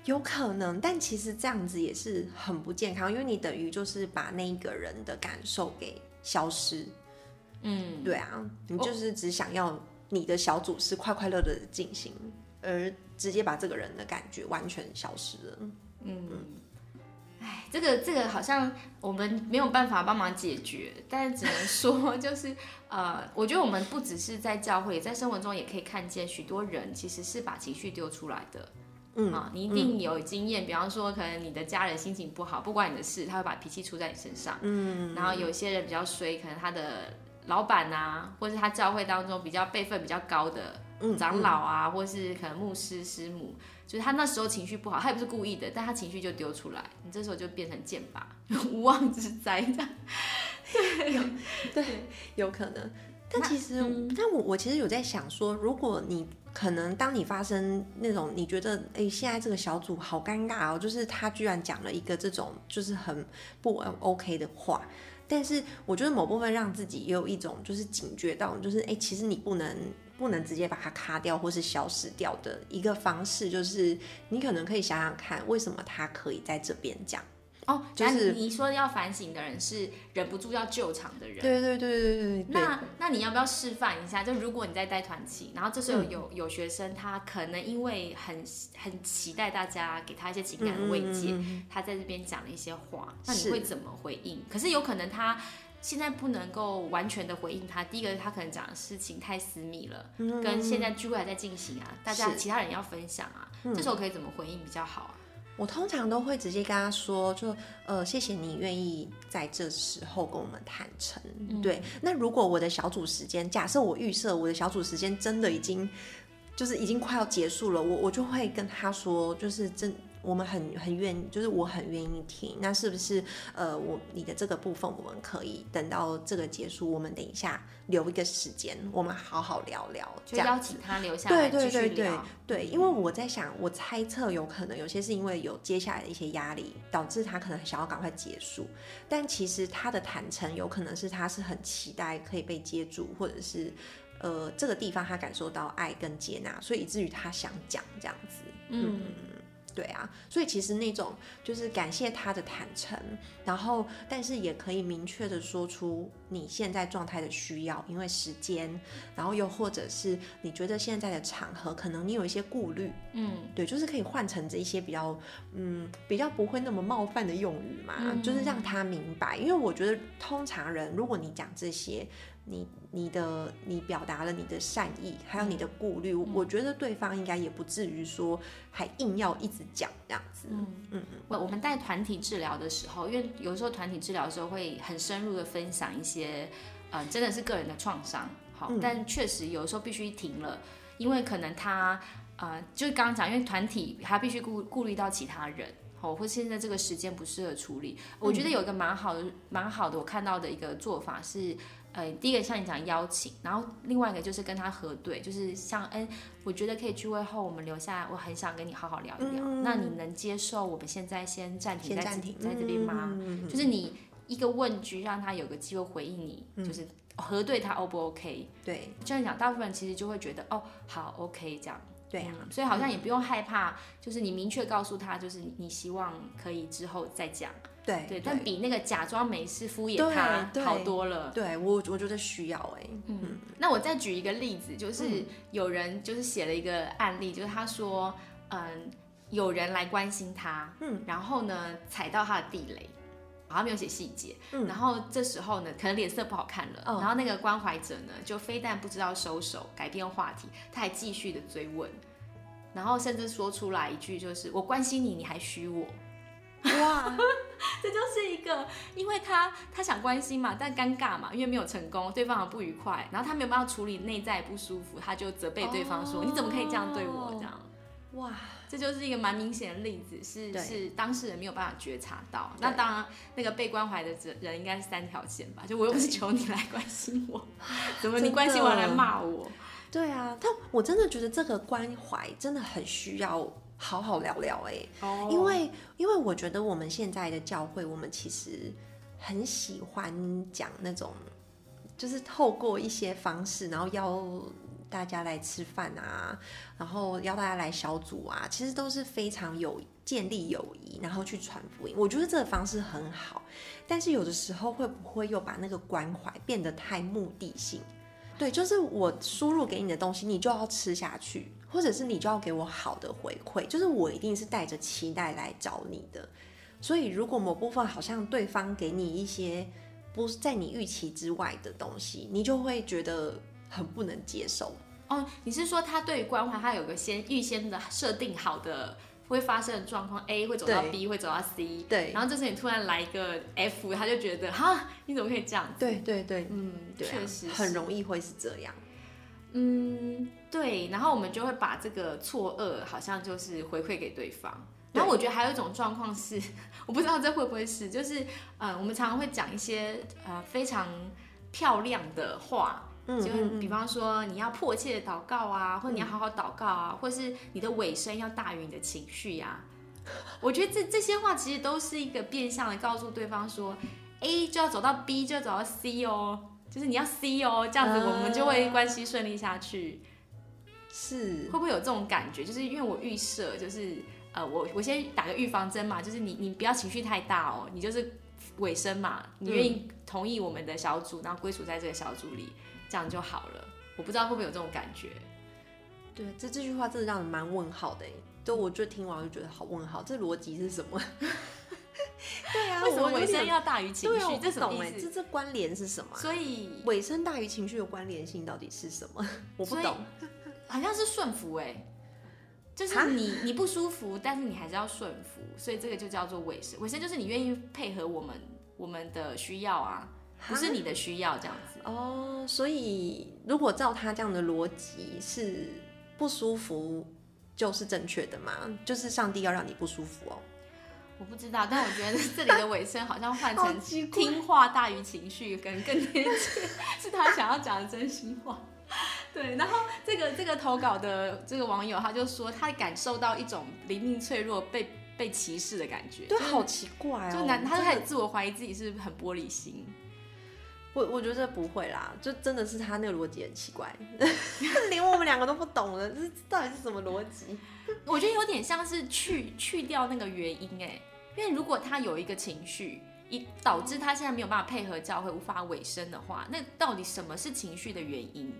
[SPEAKER 2] 有可能，但其实这样子也是很不健康，因为你等于就是把那一个人的感受给消失。嗯，对啊，你就是只想要你的小组是快快乐乐的进行，而直接把这个人的感觉完全消失了。嗯，
[SPEAKER 1] 哎，这个这个好像我们没有办法帮忙解决，但是只能说 就是呃，我觉得我们不只是在教会，在生活中也可以看见许多人其实是把情绪丢出来的。嗯啊，你一定有经验，比方说可能你的家人心情不好，不关你的事，他会把脾气出在你身上。嗯，然后有些人比较衰，可能他的。老板啊，或是他教会当中比较辈分比较高的长老啊，或是可能牧师师母，就是他那时候情绪不好，他也不是故意的，但他情绪就丢出来，你这时候就变成剑拔，无妄之灾这样。对，
[SPEAKER 2] 对，有可能。但其实，但我我其实有在想说，如果你可能当你发生那种你觉得哎，现在这个小组好尴尬哦，就是他居然讲了一个这种就是很不 OK 的话。但是我觉得某部分让自己也有一种就是警觉到，就是哎，其实你不能不能直接把它卡掉或是消失掉的一个方式，就是你可能可以想想看，为什么他可以在这边讲。
[SPEAKER 1] 哦，就是你说要反省的人是忍不住要救场的人。
[SPEAKER 2] 对对对对对。
[SPEAKER 1] 那那你要不要示范一下？就如果你在带团期，然后这时候有有学生，他可能因为很很期待大家给他一些情感的慰藉，他在这边讲了一些话，那你会怎么回应？可是有可能他现在不能够完全的回应他。第一个，他可能讲的事情太私密了，跟现在聚会还在进行啊，大家其他人要分享啊，这时候可以怎么回应比较好啊？
[SPEAKER 2] 我通常都会直接跟他说，就呃，谢谢你愿意在这时候跟我们坦诚。对，那如果我的小组时间，假设我预设我的小组时间真的已经就是已经快要结束了，我我就会跟他说，就是真。我们很很愿，就是我很愿意听。那是不是呃，我你的这个部分，我们可以等到这个结束，我们等一下留一个时间，我们好好聊聊，
[SPEAKER 1] 就邀请他留下来继续
[SPEAKER 2] 聊。对，因为我在想，我猜测有可能有些是因为有接下来的一些压力，导致他可能想要赶快结束。但其实他的坦诚，有可能是他是很期待可以被接住，或者是呃这个地方他感受到爱跟接纳，所以以至于他想讲这样子。嗯。对啊，所以其实那种就是感谢他的坦诚，然后但是也可以明确的说出你现在状态的需要，因为时间，然后又或者是你觉得现在的场合可能你有一些顾虑，嗯，对，就是可以换成这一些比较嗯比较不会那么冒犯的用语嘛，就是让他明白，因为我觉得通常人如果你讲这些。你你的你表达了你的善意，还有你的顾虑，我觉得对方应该也不至于说还硬要一直讲这样子。嗯
[SPEAKER 1] 嗯嗯。我我们带团体治疗的时候，因为有时候团体治疗的时候会很深入的分享一些，呃，真的是个人的创伤。好，但确实有时候必须停了，因为可能他呃，就是刚刚讲，因为团体他必须顾顾虑到其他人。哦，或现在这个时间不适合处理，我觉得有一个蛮好的、蛮好的，我看到的一个做法是，呃，第一个像你讲邀请，然后另外一个就是跟他核对，就是像，哎，我觉得可以聚会后我们留下来，我很想跟你好好聊一聊，那你能接受我们现在先暂停在在这边吗？就是你一个问句，让他有个机会回应你，就是核对他 O 不 OK？
[SPEAKER 2] 对，
[SPEAKER 1] 这样讲，大部分人其实就会觉得，哦，好，OK，这样。
[SPEAKER 2] 对啊，
[SPEAKER 1] 所以好像也不用害怕，就是你明确告诉他，就是你你希望可以之后再讲，
[SPEAKER 2] 对
[SPEAKER 1] 对，但比那个假装没事敷衍他好多了。
[SPEAKER 2] 对我我觉得需要哎、
[SPEAKER 1] 嗯，那我再举一个例子，就是有人就是写了一个案例，就是他说，嗯，有人来关心他，
[SPEAKER 2] 嗯，
[SPEAKER 1] 然后呢踩到他的地雷。好像没有写细节，
[SPEAKER 2] 嗯。
[SPEAKER 1] 然后这时候呢，可能脸色不好看了，
[SPEAKER 2] 哦。
[SPEAKER 1] 然后那个关怀者呢，就非但不知道收手，改变话题，他还继续的追问，然后甚至说出来一句就是“我关心你，你还虚我”，
[SPEAKER 2] 哇，
[SPEAKER 1] 这就是一个，因为他他想关心嘛，但尴尬嘛，因为没有成功，对方很不愉快，然后他没有办法处理内在不舒服，他就责备对方说：“
[SPEAKER 2] 哦
[SPEAKER 1] 你怎么可以这样对我？”这样，
[SPEAKER 2] 哇，
[SPEAKER 1] 这就是一个蛮明显的例子，是是当事人没有办法觉察到。那当然，那个被关怀的人应该是三条线吧？就我又不是求你来关心我，怎么你关心我来骂我？
[SPEAKER 2] 对啊，但我真的觉得这个关怀真的很需要好好聊聊哎、
[SPEAKER 1] 哦
[SPEAKER 2] 因为因为我觉得我们现在的教会，我们其实很喜欢讲那种，就是透过一些方式，然后邀大家来吃饭啊，然后邀大家来小组啊，其实都是非常有建立友谊，然后去传福音。我觉得这个方式很好，但是有的时候会不会又把那个关怀变得太目的性？对，就是我输入给你的东西，你就要吃下去，或者是你就要给我好的回馈，就是我一定是带着期待来找你的。所以，如果某部分好像对方给你一些不是在你预期之外的东西，你就会觉得很不能接受。
[SPEAKER 1] 哦，你是说他对于关怀，他有个先预先的设定好的会发生的状况，A 会走到 B，会走到 C，
[SPEAKER 2] 对
[SPEAKER 1] 然后这时候你突然来一个 F，他就觉得哈，你怎么可以这样子？
[SPEAKER 2] 对对对，
[SPEAKER 1] 嗯，
[SPEAKER 2] 对啊
[SPEAKER 1] 确实
[SPEAKER 2] 很容易会是这样。
[SPEAKER 1] 嗯，对，然后我们就会把这个错愕好像就是回馈给对方。
[SPEAKER 2] 对
[SPEAKER 1] 然后我觉得还有一种状况是，我不知道这会不会是，就是呃，我们常常会讲一些呃非常漂亮的话，
[SPEAKER 2] 嗯
[SPEAKER 1] 就比方说你要迫切的祷告啊，或者你要好好祷告啊，或是你的尾声要大于你的情绪呀、我觉得这这些话其实都是一个变相的告诉对方说，A 就要走到 B 就要走到 C 哦，就是你要 C 哦，这样子我们就会关系顺利下去。
[SPEAKER 2] 是
[SPEAKER 1] 会不会有这种感觉？就是因为我预设，就是呃，我我先打个预防针嘛，就是你你不要情绪太大哦，你就是尾声嘛，你愿意同意我们的小组，然后归属在这个小组里，这样就好了。我不知道会不会有这种感觉。
[SPEAKER 2] 对，这这句话真的让人蛮问号的就。我就听完我就觉得好问号，这逻辑是什么？对啊，
[SPEAKER 1] 为什么尾声要大于情绪？这什么
[SPEAKER 2] 懂哎，这
[SPEAKER 1] 意思？
[SPEAKER 2] 这关联是什么啊？
[SPEAKER 1] 所以
[SPEAKER 2] 尾声大于情绪的关联性到底是什么？我不懂。
[SPEAKER 1] 好像是顺服哎、就是你你不舒服，但是你还是要顺服，所以这个就叫做尾声。尾声就是你愿意配合我们我们的需要啊，不是你的需要这样子。
[SPEAKER 2] 哦，所以如果照他这样的逻辑，是不舒服就是正确的嘛？就是上帝要让你不舒服哦。
[SPEAKER 1] 我不知道，但我觉得这里的尾声好像换成听话大于情绪，可能更贴切，是他想要讲的真心话。对，然后这个这个投稿的这个网友他就说，他感受到一种灵命脆弱、被被歧视的感觉，
[SPEAKER 2] 对，
[SPEAKER 1] 就是
[SPEAKER 2] 好奇怪哦。
[SPEAKER 1] 就男，他就开始自我怀疑自己是不是很玻璃心。
[SPEAKER 2] 我我觉得不会啦，就真的是他那个逻辑很奇怪，连我们两个都不懂了，这到底是什么逻辑？
[SPEAKER 1] 我觉得有点像是去去掉那个原因哎，因为如果他有一个情绪，一导致他现在没有办法配合教会，无法委身的话，那到底什么是情绪的原因？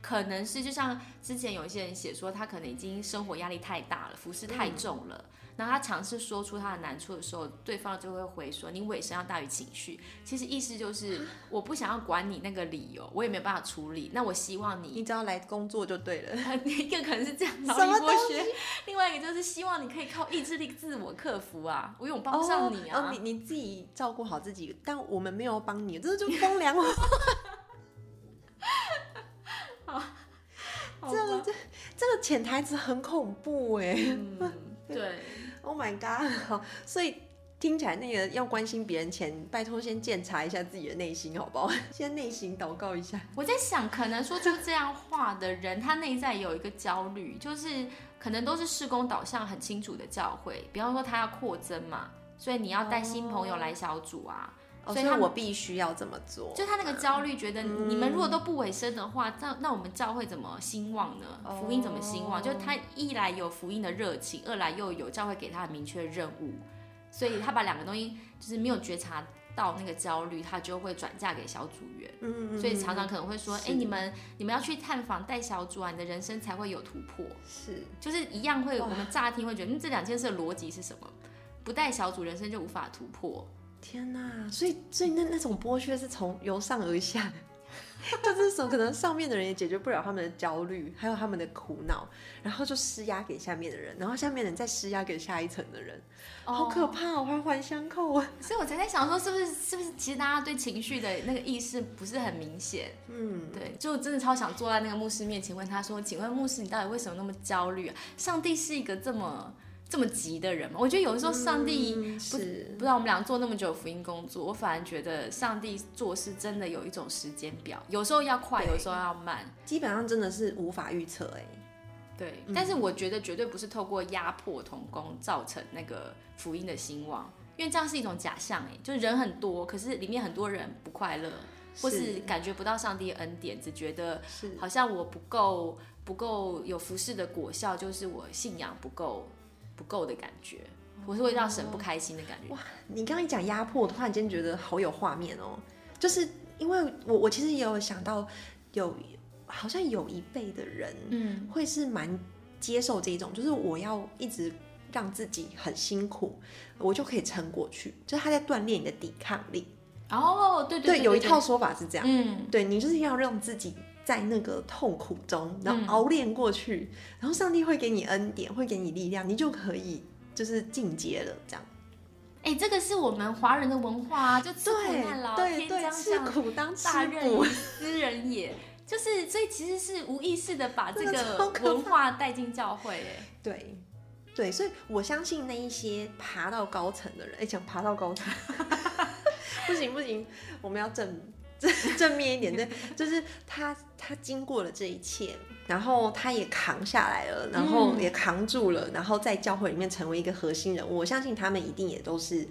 [SPEAKER 1] 可能是就像之前有一些人写说，他可能已经生活压力太大了，服饰太重了。然后他尝试说出他的难处的时候，对方就会回说：“你尾声要大于情绪。”其实意思就是 我不想要管你那个理由，我也没有办法处理。那我希望你
[SPEAKER 2] 你只要来工作就对了。
[SPEAKER 1] 一个可能是这样，脑
[SPEAKER 2] 什么
[SPEAKER 1] 力剥削；另外一个就是希望你可以靠意志力自我克服啊，因为我帮不上你啊。
[SPEAKER 2] 哦，你你自己照顾好自己，但我们没有帮你，这就风凉话。
[SPEAKER 1] 好
[SPEAKER 2] 这
[SPEAKER 1] 个
[SPEAKER 2] 这这个潜台词很恐怖哎、
[SPEAKER 1] 嗯，对，
[SPEAKER 2] o h my god！好，所以听起来那个要关心别人前，拜托先检查一下自己的内心好不好？先内心祷告一下。
[SPEAKER 1] 我在想，可能说出这样话的人，他内在有一个焦虑，就是可能都是事工导向很清楚的教会，比方说他要扩增嘛，所以你要带新朋友来小组啊。
[SPEAKER 2] 哦、
[SPEAKER 1] 所以
[SPEAKER 2] 我必须要这么做。
[SPEAKER 1] 就他那个焦虑，觉得你们如果都不委身的话，那那我们教会怎么兴旺呢？
[SPEAKER 2] 哦
[SPEAKER 1] 福音怎么兴旺？就他一来有福音的热情，二来又有教会给他的明确任务，所以他把两个东西就是没有觉察到那个焦虑，他就会转嫁给小组员。
[SPEAKER 2] 嗯，嗯
[SPEAKER 1] 所以常常可能会说，哎、
[SPEAKER 2] 是
[SPEAKER 1] 你们你们要去探访带小组啊，你的人生才会有突破。
[SPEAKER 2] 是
[SPEAKER 1] 就是一样会，我们乍听会觉得，嗯，这两件事的逻辑是什么？不带小组，人生就无法突破。
[SPEAKER 2] 天哪！所以所以那那种剥削是从由上而下，就是说可能上面的人也解决不了他们的焦虑，还有他们的苦恼，然后就施压给下面的人，然后下面的人再施压给下一层的人，好可怕哦，环环相扣啊！
[SPEAKER 1] 所以我才在想说，是不是是不是，其实大家对情绪的那个意识不是很明显。
[SPEAKER 2] 嗯，
[SPEAKER 1] 对，就真的超想坐在那个牧师面前问他说：“请问牧师，你到底为什么那么焦虑啊？上帝是一个这么这么急的人吗？”我觉得有的时候上帝、
[SPEAKER 2] 嗯
[SPEAKER 1] 不
[SPEAKER 2] 是
[SPEAKER 1] 不知道我们俩做那么久福音工作，我反而觉得上帝做事真的有一种时间表，有时候要快，有时候要慢。
[SPEAKER 2] 基本上真的是无法预测哎。
[SPEAKER 1] 对，但是我觉得绝对不是透过压迫童工造成那个福音的兴旺，因为这样是一种假象哎，就是人很多，可是里面很多人不快乐，或是感觉不到上帝的恩典，只觉得好像我不够不够有服侍的果效，就是我信仰不够不够的感觉，我是会让神不开心的感觉。
[SPEAKER 2] 哇你刚刚一讲压迫，我突然间觉得好有画面哦，就是因为我我其实也有想到有好像有一辈的人，
[SPEAKER 1] 嗯，
[SPEAKER 2] 会是蛮接受这种，就是我要一直让自己很辛苦，我就可以撑过去，就是他在锻炼你的抵抗力。
[SPEAKER 1] 哦，对对。对，
[SPEAKER 2] 有一套说法是这样，
[SPEAKER 1] 嗯，
[SPEAKER 2] 对你就是要让自己在那个痛苦中，然
[SPEAKER 1] 嗯。
[SPEAKER 2] 后熬练过去，然后上帝会给你恩典，会给你力量，你就可以就是进阶了，这样。
[SPEAKER 1] 哎、这个是我们华人的文化啊，就吃苦耐劳，天
[SPEAKER 2] 对对，吃
[SPEAKER 1] 将降
[SPEAKER 2] 苦当吃
[SPEAKER 1] 大任斯人也，就是所以其实是无意识的把这个 文化带进教会，哎，
[SPEAKER 2] 对。对，所以我相信那一些爬到高层的人，哎，讲爬到高层，不行不行，我们要正正 正面一点，对，就是他他经过了这一切，然后他也扛下来了，然后也扛住了，然后在教会里面成为一个核心人物，我相信他们一定也都是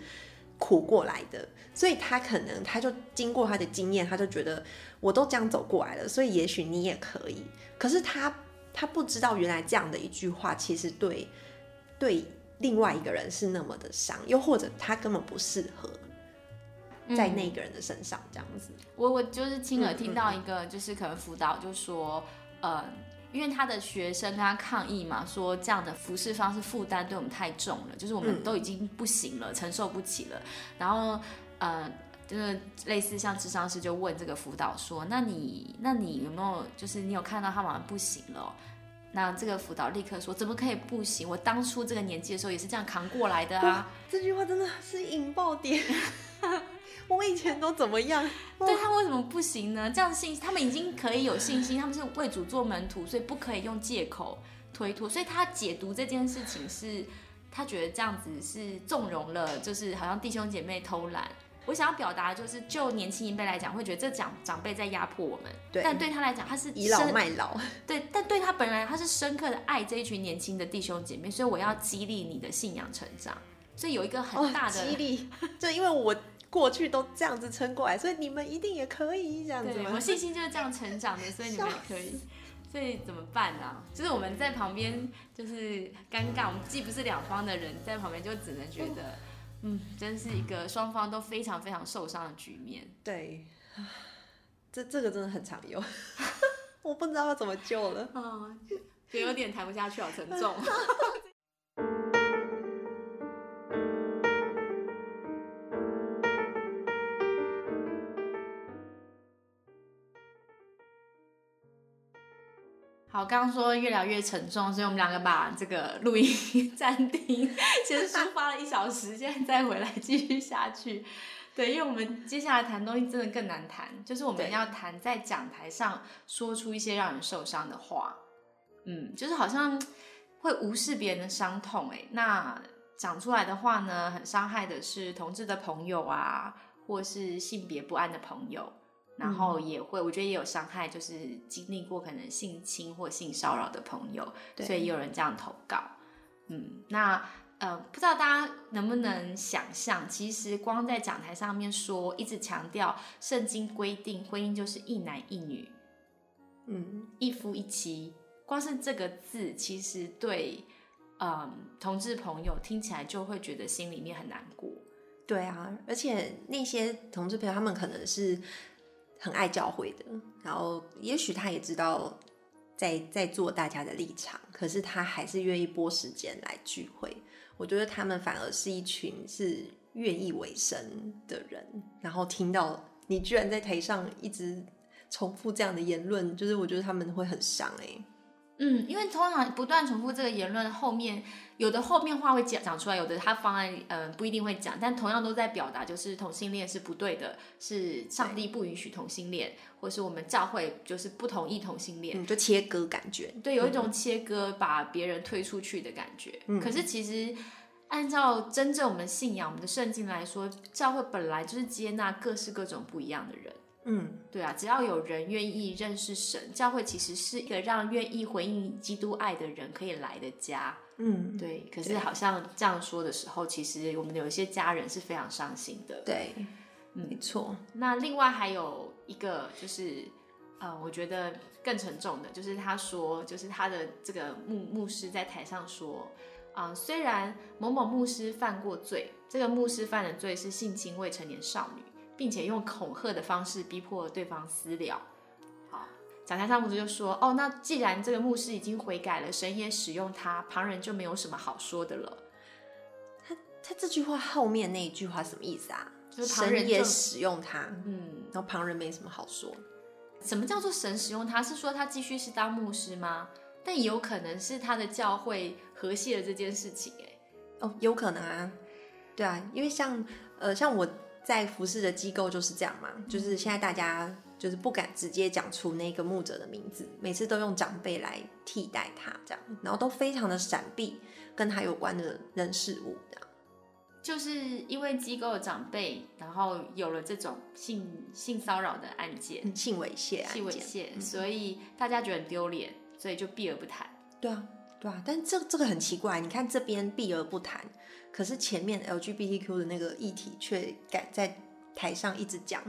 [SPEAKER 2] 苦过来的，所以他可能他就经过他的经验，他就觉得我都这样走过来了，所以也许你也可以。可是他他不知道原来这样的一句话，其实对对另外一个人是那么的伤，又或者他根本不适合在
[SPEAKER 1] 嗯
[SPEAKER 2] 那个人的身上这样子。
[SPEAKER 1] 我我就是亲耳
[SPEAKER 2] 嗯
[SPEAKER 1] 听到一个，就是可能辅导就说，嗯，因为他的学生跟他抗议嘛，说这样的服侍方式负担对我们太重了，就是我们
[SPEAKER 2] 嗯
[SPEAKER 1] 都已经不行了，承受不起了。然后，呃，就是类似像智商师就问这个辅导说，那你那你有没有就是你有看到他好像不行了哦、那这个辅导立刻说：“怎么可以不行？我当初这个年纪的时候也是这样扛过来的啊！
[SPEAKER 2] 这句话真的是引爆点。我以前都怎么样？
[SPEAKER 1] 对他为什么不行呢？这样信，他们已经可以有信心，他们是为主做门徒，所以不可以用借口推脱。所以他解读这件事情是，他觉得这样子是纵容了，就是好像弟兄姐妹偷懒。我想要表达的就是，就年轻一辈来讲，会觉得这长长辈在压迫我们，
[SPEAKER 2] 对
[SPEAKER 1] 但对他来讲，他是
[SPEAKER 2] 倚老卖老。
[SPEAKER 1] 对，但对他本来他是深刻的爱这一群年轻的弟兄姐妹，所以我要激励你的信仰成长。所以有一个很大的、
[SPEAKER 2] 哦、激励，就因为我过去都这样子撑过来，所以你们一定也可以这样子？
[SPEAKER 1] 我信心就是这样成长的，所以你们也可以。所以怎么办呢、啊？就是我们在旁边就是尴尬，我们既不是两方的人，在旁边就只能觉得，嗯，真是一个双方都非常非常受伤的局面。
[SPEAKER 2] 对，这这个真的很常有，我不知道要怎么救了。
[SPEAKER 1] 啊，就有点谈不下去，好沉重。好，刚刚说越聊越沉重，所以我们两个把这个录音 暂停，先抒发了一小时，现在再回来继续下去。对，因为我们接下来谈东西真的更难谈，就是我们要谈在讲台上说出一些让人受伤的话，嗯，就是好像会无视别人的伤痛，哎，那讲出来的话呢，很伤害的是同志的朋友啊，或是性别不安的朋友。然后也会，我觉得也有伤害，就是经历过可能性侵或性骚扰的朋友，所以也有人这样投稿。嗯，那呃，不知道大家能不能想象，其实光在讲台上面说，一直强调圣经规定婚姻就是一男一女，
[SPEAKER 2] 嗯，
[SPEAKER 1] 一夫一妻，光是这个字，其实对嗯同志朋友听起来就会觉得心里面很难过。
[SPEAKER 2] 对啊，而且那些同志朋友他们可能是很爱教会的，然后也许他也知道在在做大家的立场，可是他还是愿意拨时间来聚会。我觉得他们反而是一群是愿意为生的人，然后听到你居然在台上一直重复这样的言论，就是我觉得他们会很伤哎、
[SPEAKER 1] 嗯，因为通常不断重复这个言论，后面有的后面话会讲讲出来，有的他方案嗯不一定会讲，但同样都在表达就是同性恋是不对的，是上帝不允许同性恋，或是我们教会就是不同意同性恋。
[SPEAKER 2] 嗯，就切割感觉。
[SPEAKER 1] 对，有一种切割，把别人推出去的感觉。
[SPEAKER 2] 嗯
[SPEAKER 1] 可是其实按照真正我们信仰、我们的圣经来说，教会本来就是接纳各式各种不一样的人。
[SPEAKER 2] 嗯，
[SPEAKER 1] 对啊，只要有人愿意认识神，教会其实是一个让愿意回应基督爱的人可以来的家。
[SPEAKER 2] 嗯，
[SPEAKER 1] 对，可是好像这样说的时候，其实我们有一些家人是非常伤心的。
[SPEAKER 2] 对，没错。
[SPEAKER 1] 那另外还有一个就是，呃，我觉得更沉重的，就是他说，就是他的这个牧牧师在台上说，啊、虽然某某牧师犯过罪，这个牧师犯的罪是性侵未成年少女，并且用恐吓的方式逼迫对方私了。好，讲台上牧师就说，哦，那既然这个牧师已经悔改了，神也使用他，旁人就没有什么好说的了。
[SPEAKER 2] 他他这句话后面那一句话什么意思啊？
[SPEAKER 1] 就是旁人
[SPEAKER 2] 神也使用他，
[SPEAKER 1] 嗯，
[SPEAKER 2] 然后旁人没什么好说。
[SPEAKER 1] 什么叫做神使用他？是说他继续是当牧师吗？但也有可能是他的教会和谐了这件事情、哎，
[SPEAKER 2] 哦，有可能啊，对啊，因为像呃，像我在服侍的机构就是这样嘛，就是现在大家就是不敢直接讲出那个牧者的名字，每次都用长辈来替代他这样，然后都非常的闪避跟他有关的人事物这样。
[SPEAKER 1] 就是因为机构的长辈，然后有了这种性性骚扰的案件、
[SPEAKER 2] 嗯性猥亵案
[SPEAKER 1] 性猥
[SPEAKER 2] 件，
[SPEAKER 1] 亵，所以大家觉得很丢脸，所以就避而不谈。
[SPEAKER 2] 对啊，对啊，但这这个很奇怪，你看这边避而不谈，可是前面 LGBTQ 的那个议题却敢在台上一直讲，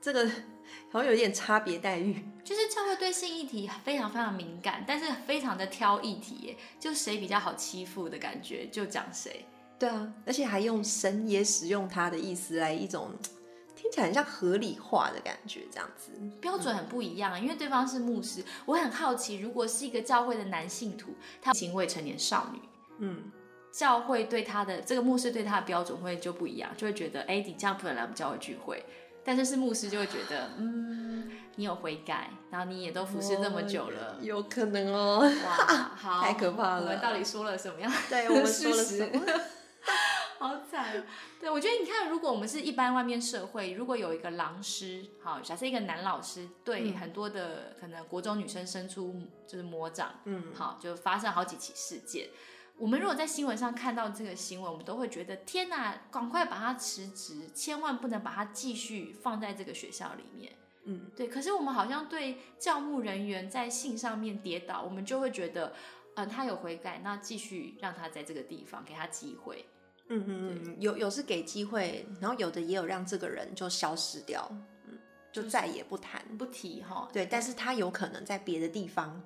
[SPEAKER 2] 这个 好像有点差别待遇。
[SPEAKER 1] 就是教会对性议题非常非常敏感，但是非常的挑议题耶，就谁比较好欺负的感觉就讲谁。
[SPEAKER 2] 对啊，而且还用神也使用他的意思来一种 听起来很像合理化的感觉，这样子。
[SPEAKER 1] 标准很不一样，因为对方是牧师，我很好奇，如果是一个教会的男信徒，他行未成年少女，
[SPEAKER 2] 嗯，
[SPEAKER 1] 教会对他的这个牧师对他的标准会就不一样，就会觉得，哎，你这样不能来我们教会聚会。但是是牧师就会觉得，嗯，你有悔改，然后你也都服侍这么久了，
[SPEAKER 2] 有可能哦。
[SPEAKER 1] 哇，好，
[SPEAKER 2] 太可怕了
[SPEAKER 1] 我们到底说了什么样的
[SPEAKER 2] 对我们说了什么？
[SPEAKER 1] 好惨哦！对，我觉得你看，如果我们是一般外面社会，如果有一个狼师，好，假设一个男老师对很多的、可能国中女生伸出就是魔掌，
[SPEAKER 2] 嗯，
[SPEAKER 1] 好，就发生好几起事件。我们如果在新闻上看到这个新闻，我们都会觉得天哪，赶快把他辞职，千万不能把他继续放在这个学校里面。
[SPEAKER 2] 嗯，
[SPEAKER 1] 对。可是我们好像对教牧人员在信上面跌倒，我们就会觉得，嗯、他有悔改，那继续让他在这个地方给他机会。
[SPEAKER 2] 嗯嗯嗯，有有是给机会，然后有的也有让这个人就消失掉，嗯，就再也不谈。
[SPEAKER 1] 不提哈，
[SPEAKER 2] 对，但是他有可能在别的地方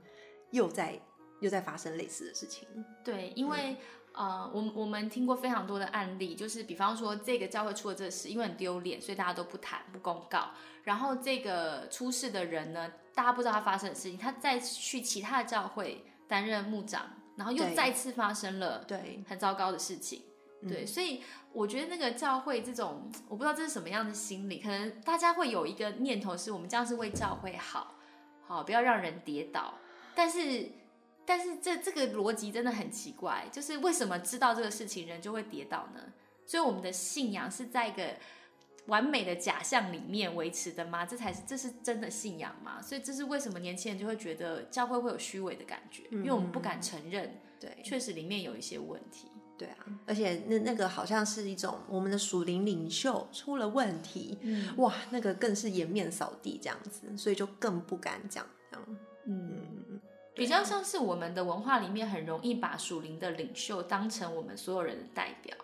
[SPEAKER 2] 又在又在发生类似的事情。
[SPEAKER 1] 对，因为、呃，我们我们听过非常多的案例，就是比方说这个教会出了这事，因为很丢脸，所以大家都不谈不公告。然后这个出事的人呢，大家不知道他发生的事情，他再去其他的教会担任牧长，然后又再次发生了
[SPEAKER 2] 对，
[SPEAKER 1] 很糟糕的事情。对，所以我觉得那个教会这种，我不知道这是什么样的心理，可能大家会有一个念头是，我们这样是为教会好，好不要让人跌倒。但是，但是这这个逻辑真的很奇怪，就是为什么知道这个事情人就会跌倒呢？所以我们的信仰是在一个完美的假象里面维持的吗？这才是这是真的信仰吗？所以这是为什么年轻人就会觉得教会会有虚伪的感觉，因为我们不敢承认，
[SPEAKER 2] 对，
[SPEAKER 1] 确实里面有一些问题。
[SPEAKER 2] 对啊，而且那那个好像是一种我们的属灵领袖出了问题，
[SPEAKER 1] 嗯
[SPEAKER 2] 哇，那个更是颜面扫地这样子，所以就更不敢讲这样。
[SPEAKER 1] 嗯，比较像是我们的文化里面很容易把属灵的领袖当成我们所有人的代表，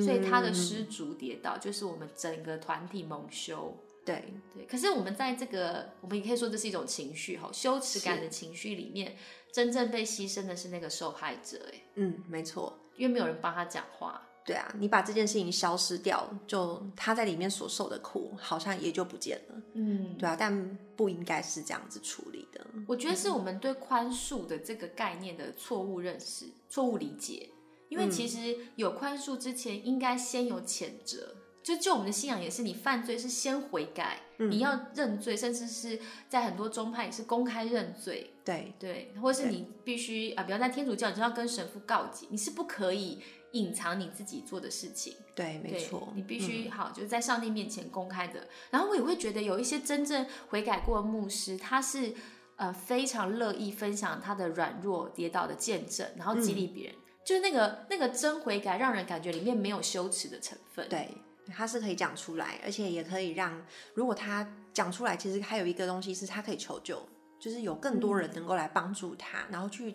[SPEAKER 1] 所以他的失足跌倒就是我们整个团体蒙羞。
[SPEAKER 2] 对
[SPEAKER 1] 对，可是我们在这个，我们也可以说这是一种情绪哈，羞耻感的情绪里面，真正被牺牲的是那个受害者，哎，
[SPEAKER 2] 嗯，没错，
[SPEAKER 1] 因为没有人帮他讲话。
[SPEAKER 2] 对啊，你把这件事情消失掉，就他在里面所受的苦，好像也就不见了。
[SPEAKER 1] 嗯，
[SPEAKER 2] 对啊，但不应该是这样子处理的。
[SPEAKER 1] 我觉得是我们对宽恕的这个概念的错误认识、错误理解，因为其实有宽恕之前，应该先有谴责。就就我们的信仰也是，你犯罪是先悔改，你要认罪，甚至是在很多宗派也是公开认罪。
[SPEAKER 2] 对
[SPEAKER 1] 对，或是你必须啊，比如在天主教，你就要跟神父告解，你是不可以隐藏你自己做的事情。
[SPEAKER 2] 对，没错，
[SPEAKER 1] 你必须好，就是在上帝面前公开的。然后我也会觉得有一些真正悔改过的牧师，他是呃非常乐意分享他的软弱、跌倒的见证，然后激励别人。就是那个那个真悔改，让人感觉里面没有羞耻的成分。
[SPEAKER 2] 对。他是可以讲出来，而且也可以让，如果他讲出来，其实还有一个东西是他可以求救，就是有更多人能够来帮助他，然后去。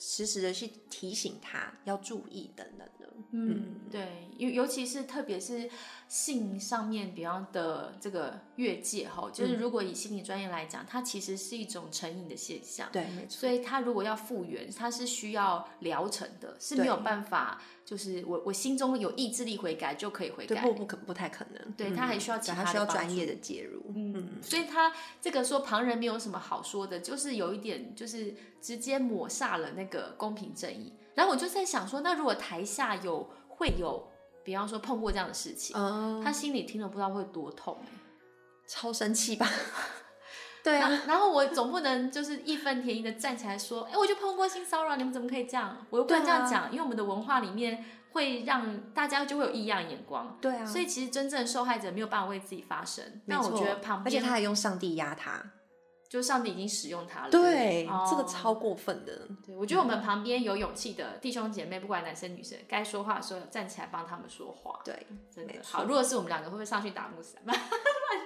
[SPEAKER 2] 时时的去提醒他要注意等等的，
[SPEAKER 1] 嗯，对，尤尤其是特别是性上面，比方的这个越界哈，就是如果以心理专业来讲，它其实是一种成瘾的现象，
[SPEAKER 2] 对，没。错。
[SPEAKER 1] 所以他如果要复原，它是需要疗程的，是没有办法，就是我我心中有意志力悔改就可以悔改，
[SPEAKER 2] 不不可不太可能，
[SPEAKER 1] 对他还需要其他
[SPEAKER 2] 需要专业的介入，
[SPEAKER 1] 嗯，所以他这个说旁人没有什么好说的，就是有一点就是直接抹煞了那。个公平正义，然后我就在想说，那如果台下有会有，比方说碰过这样的事情，他心里听了不知道会多痛，
[SPEAKER 2] 超生气吧？对啊，
[SPEAKER 1] 然后我总不能就是义愤填膺的站起来说，哎，我就碰过性骚扰，你们怎么可以这样？我又不能这样讲，因为我们的文化里面会让大家就会有异样眼光，
[SPEAKER 2] 对啊，
[SPEAKER 1] 所以其实真正受害者没有办法为自己发声，那我觉得旁边，
[SPEAKER 2] 而且他还用上帝压他。
[SPEAKER 1] 就上帝已经使用它了，
[SPEAKER 2] 对，这个超过分的。
[SPEAKER 1] 对，我觉得我们旁边有勇气的弟兄姐妹，不管男生女生，该说话的时候站起来帮他们说话。
[SPEAKER 2] 对，
[SPEAKER 1] 真的好。如果是我们两个，会不会上去打木伞？乱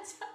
[SPEAKER 1] 讲，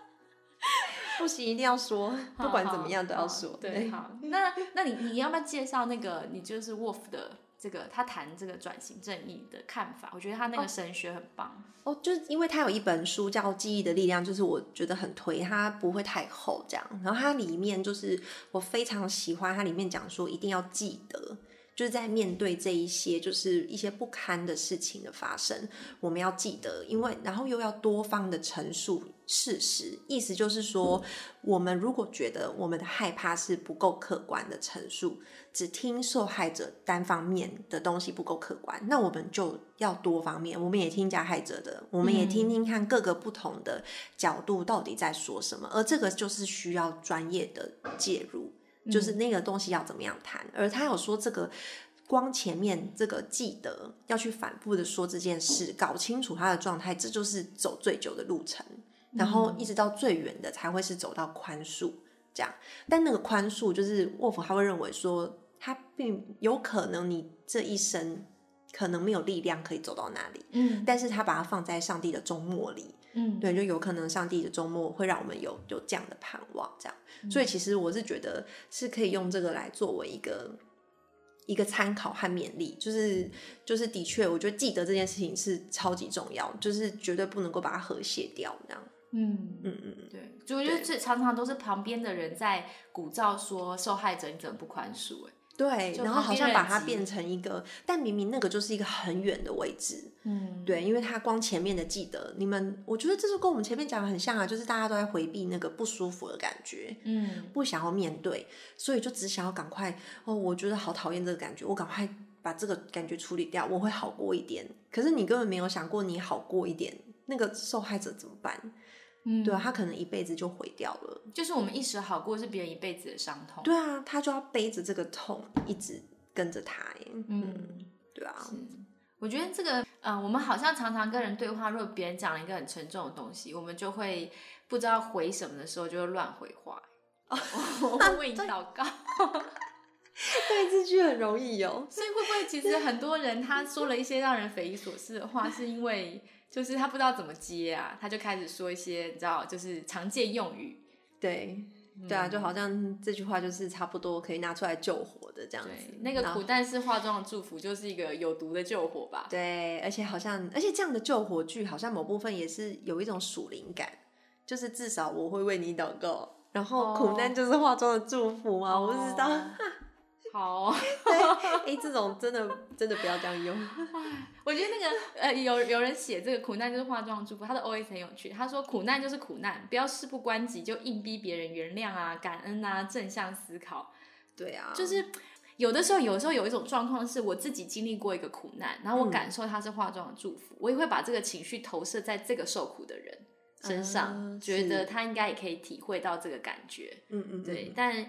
[SPEAKER 2] 不行，一定要说，不管怎么样都要说。
[SPEAKER 1] 对，好。那那你你要不要介绍那个你就是 Wolf 的？这个他谈这个转型正义的看法，我觉得他那个神学很棒
[SPEAKER 2] 哦。就是因为他有一本书叫《记忆的力量》，就是我觉得很推，它不会太厚这样。然后它里面就是我非常喜欢，它里面讲说一定要记得。就是在面对这一些，就是一些不堪的事情的发生，我们要记得，因为然后又要多方的陈述事实，意思就是说，我们如果觉得我们的害怕是不够客观的陈述，只听受害者单方面的东西不够客观，那我们就要多方面，我们也听加害者的，我们也听听看各个不同的角度到底在说什么，而这个就是需要专业的介入。就是那个东西要怎么样谈，而他有说这个光前面这个记得要去反复的说这件事，搞清楚他的状态，这就是走最久的路程，然后一直到最远的才会是走到宽恕这样。但那个宽恕就是沃夫他会认为说，他并有可能你这一生可能没有力量可以走到那里，嗯，但是他把它放在上帝的周末里。嗯，对，就有可能上帝的周末会让我们有有这样的盼望，这样。所以其实我是觉得是可以用这个来作为一个一个参考和勉励，就是就是的确，我觉得记得这件事情是超级重要，就是绝对不能够把它和谐掉，这样。
[SPEAKER 1] 嗯嗯嗯，对，就我觉得这常常都是旁边的人在鼓噪说受害者你怎么不宽恕？哎。
[SPEAKER 2] 对，然后好像把它变成一个，但明明那个就是一个很远的位置。嗯，对，因为它光前面的记得，你们，我觉得这是跟我们前面讲的很像啊，就是大家都在回避那个不舒服的感觉，嗯，不想要面对，所以就只想要赶快哦，我觉得好讨厌这个感觉，我赶快把这个感觉处理掉，我会好过一点。可是你根本没有想过，你好过一点，那个受害者怎么办？嗯，对啊，他可能一辈子就毁掉了。
[SPEAKER 1] 就是我们一时好过，是别人一辈子的伤痛。
[SPEAKER 2] 对啊，他就要背着这个痛一直跟着他耶。嗯，对啊。
[SPEAKER 1] 我觉得这个，嗯，我们好像常常跟人对话，如果别人讲了一个很沉重的东西，我们就会不知道回什么的时候，就会乱回话。我会为你祷告。
[SPEAKER 2] 对，这句很容易哦。
[SPEAKER 1] 所以会不会其实很多人他说了一些让人匪夷所思的话，是因为？就是他不知道怎么接啊，他就开始说一些你知道，就是常见用语。
[SPEAKER 2] 对，对啊，就好像这句话就是差不多可以拿出来救火的这样子，。
[SPEAKER 1] 那个苦难是化妆的祝福，就是一个有毒的救火吧？
[SPEAKER 2] 对，而且好像，而且这样的救火剧好像某部分也是有一种属灵感，就是至少我会为你祷告，然后苦难就是化妆的祝福嘛，我不知道。
[SPEAKER 1] 哦好，
[SPEAKER 2] 对，哎、这种真的真的不要这样用。
[SPEAKER 1] 我觉得那个呃，有有人写这个苦难就是化妆的祝福，他的 OS 很有趣。他说苦难就是苦难，不要事不关己就硬逼别人原谅啊、感恩啊、正向思考。
[SPEAKER 2] 对啊，
[SPEAKER 1] 就是有的时候，有的时候有一种状况是我自己经历过一个苦难，然后我感受它是化妆的祝福，我也会把这个情绪投射在这个受苦的人身上，
[SPEAKER 2] 啊
[SPEAKER 1] 觉得他应该也可以体会到这个感觉。
[SPEAKER 2] 嗯嗯，嗯
[SPEAKER 1] 对，，但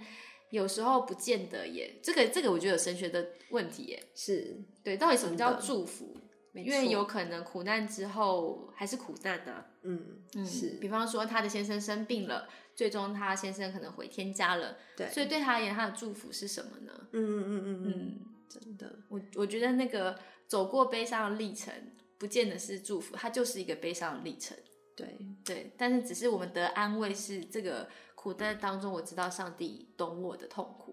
[SPEAKER 1] 有时候不见得耶，这个这个我觉得有神学的问题耶。
[SPEAKER 2] 是，
[SPEAKER 1] 对，到底什么叫祝福？因为有可能苦难之后还是苦难呢、
[SPEAKER 2] 嗯
[SPEAKER 1] 嗯，
[SPEAKER 2] 是，
[SPEAKER 1] 比方说他的先生生病了，最终他先生可能回天家了，
[SPEAKER 2] 对，
[SPEAKER 1] 所以对他而言，他的祝福是什么呢？
[SPEAKER 2] 嗯嗯嗯嗯嗯，
[SPEAKER 1] 嗯，
[SPEAKER 2] 真的，
[SPEAKER 1] 我我觉得那个走过悲伤的历程，不见得是祝福，它就是一个悲伤的历程。
[SPEAKER 2] 对，
[SPEAKER 1] 对，但是只是我们得安慰是这个苦难当中，我知道上帝懂我的痛苦。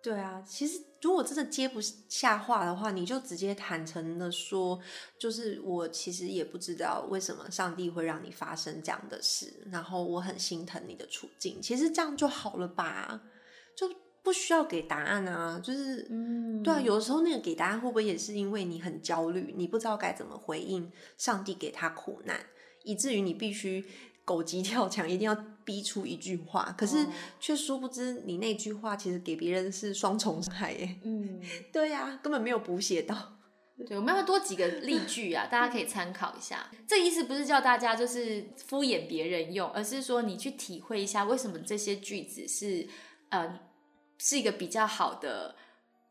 [SPEAKER 2] 对啊，其实如果真的接不下话的话，你就直接坦诚的说，就是我其实也不知道为什么上帝会让你发生这样的事，然后我很心疼你的处境，其实这样就好了吧，就不需要给答案啊，就是。
[SPEAKER 1] 嗯
[SPEAKER 2] 对啊，有的时候那个给答案会不会也是因为你很焦虑，你不知道该怎么回应上帝给他苦难，以至于你必须狗急跳墙，一定要逼出一句话，可是
[SPEAKER 1] 哦
[SPEAKER 2] 却殊不知你那句话其实给别人是双重伤害耶。
[SPEAKER 1] 嗯，
[SPEAKER 2] 对呀、根本没有补写到。
[SPEAKER 1] 对，我们要多几个例句啊？大家可以参考一下。这个意思不是叫大家就是敷衍别人用，而是说你去体会一下为什么这些句子是呃是一个比较好的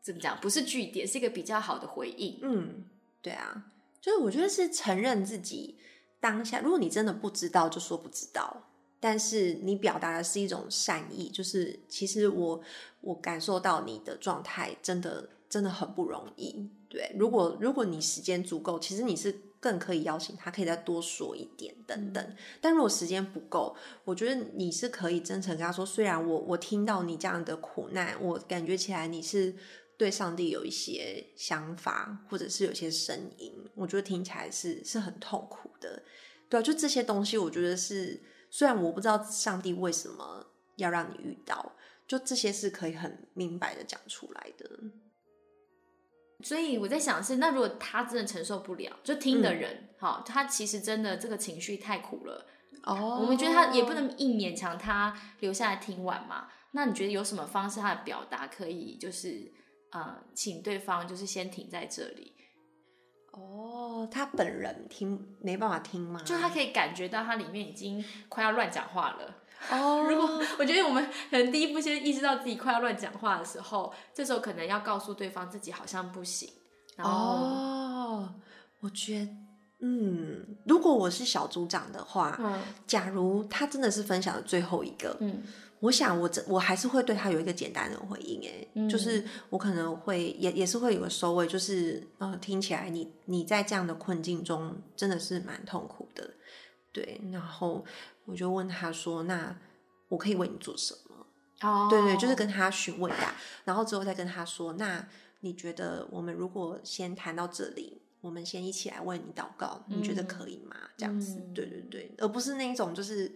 [SPEAKER 1] 怎么讲？不是句点，是一个比较好的回应。
[SPEAKER 2] 嗯，对啊，就是我觉得是承认自己当下，如果你真的不知道，就说不知道。但是你表达的是一种善意，就是其实我我感受到你的状态真的真的很不容易。对，如果如果你时间足够，其实你是更可以邀请他，可以再多说一点等等。但如果时间不够，我觉得你是可以真诚跟他说，虽然我我听到你这样的苦难，我感觉起来你是对上帝有一些想法，或者是有些声音，我觉得听起来是是很痛苦的。对啊，就这些东西，我觉得是虽然我不知道上帝为什么要让你遇到，就这些是可以很明白的讲出来的。
[SPEAKER 1] 所以我在想是，那如果他真的承受不了，就听的人，好、他其实真的这个情绪太苦了，
[SPEAKER 2] 哦
[SPEAKER 1] 我们觉得他也不能硬勉强他留下来听完嘛。那你觉得有什么方式他的表达可以就是呃，请对方就是先停在这里，
[SPEAKER 2] 哦，他本人听没办法听吗？
[SPEAKER 1] 就他可以感觉到他里面已经快要乱讲话了。
[SPEAKER 2] 哦，
[SPEAKER 1] 如果我觉得我们可能第一步先意识到自己快要乱讲话的时候，这时候可能要告诉对方自己好像不行，然后、
[SPEAKER 2] 哦，我觉得，嗯，如果我是小组长的话，
[SPEAKER 1] 嗯
[SPEAKER 2] 假如他真的是分享的最后一个，
[SPEAKER 1] 嗯
[SPEAKER 2] 我想我这我还是会对他有一个简单的回应，哎、
[SPEAKER 1] 嗯
[SPEAKER 2] 就是我可能会也也是会有个收尾，就是呃，听起来你你在这样的困境中真的是蛮痛苦的，对，然后我就问他说，那我可以为你做什么？
[SPEAKER 1] 哦，
[SPEAKER 2] 对对，就是跟他询问呀，然后之后再跟他说，那你觉得我们如果先谈到这里，我们先一起来为你祷告，你觉得可以吗？这样子，
[SPEAKER 1] 嗯。
[SPEAKER 2] 对对对，而不是那一种就是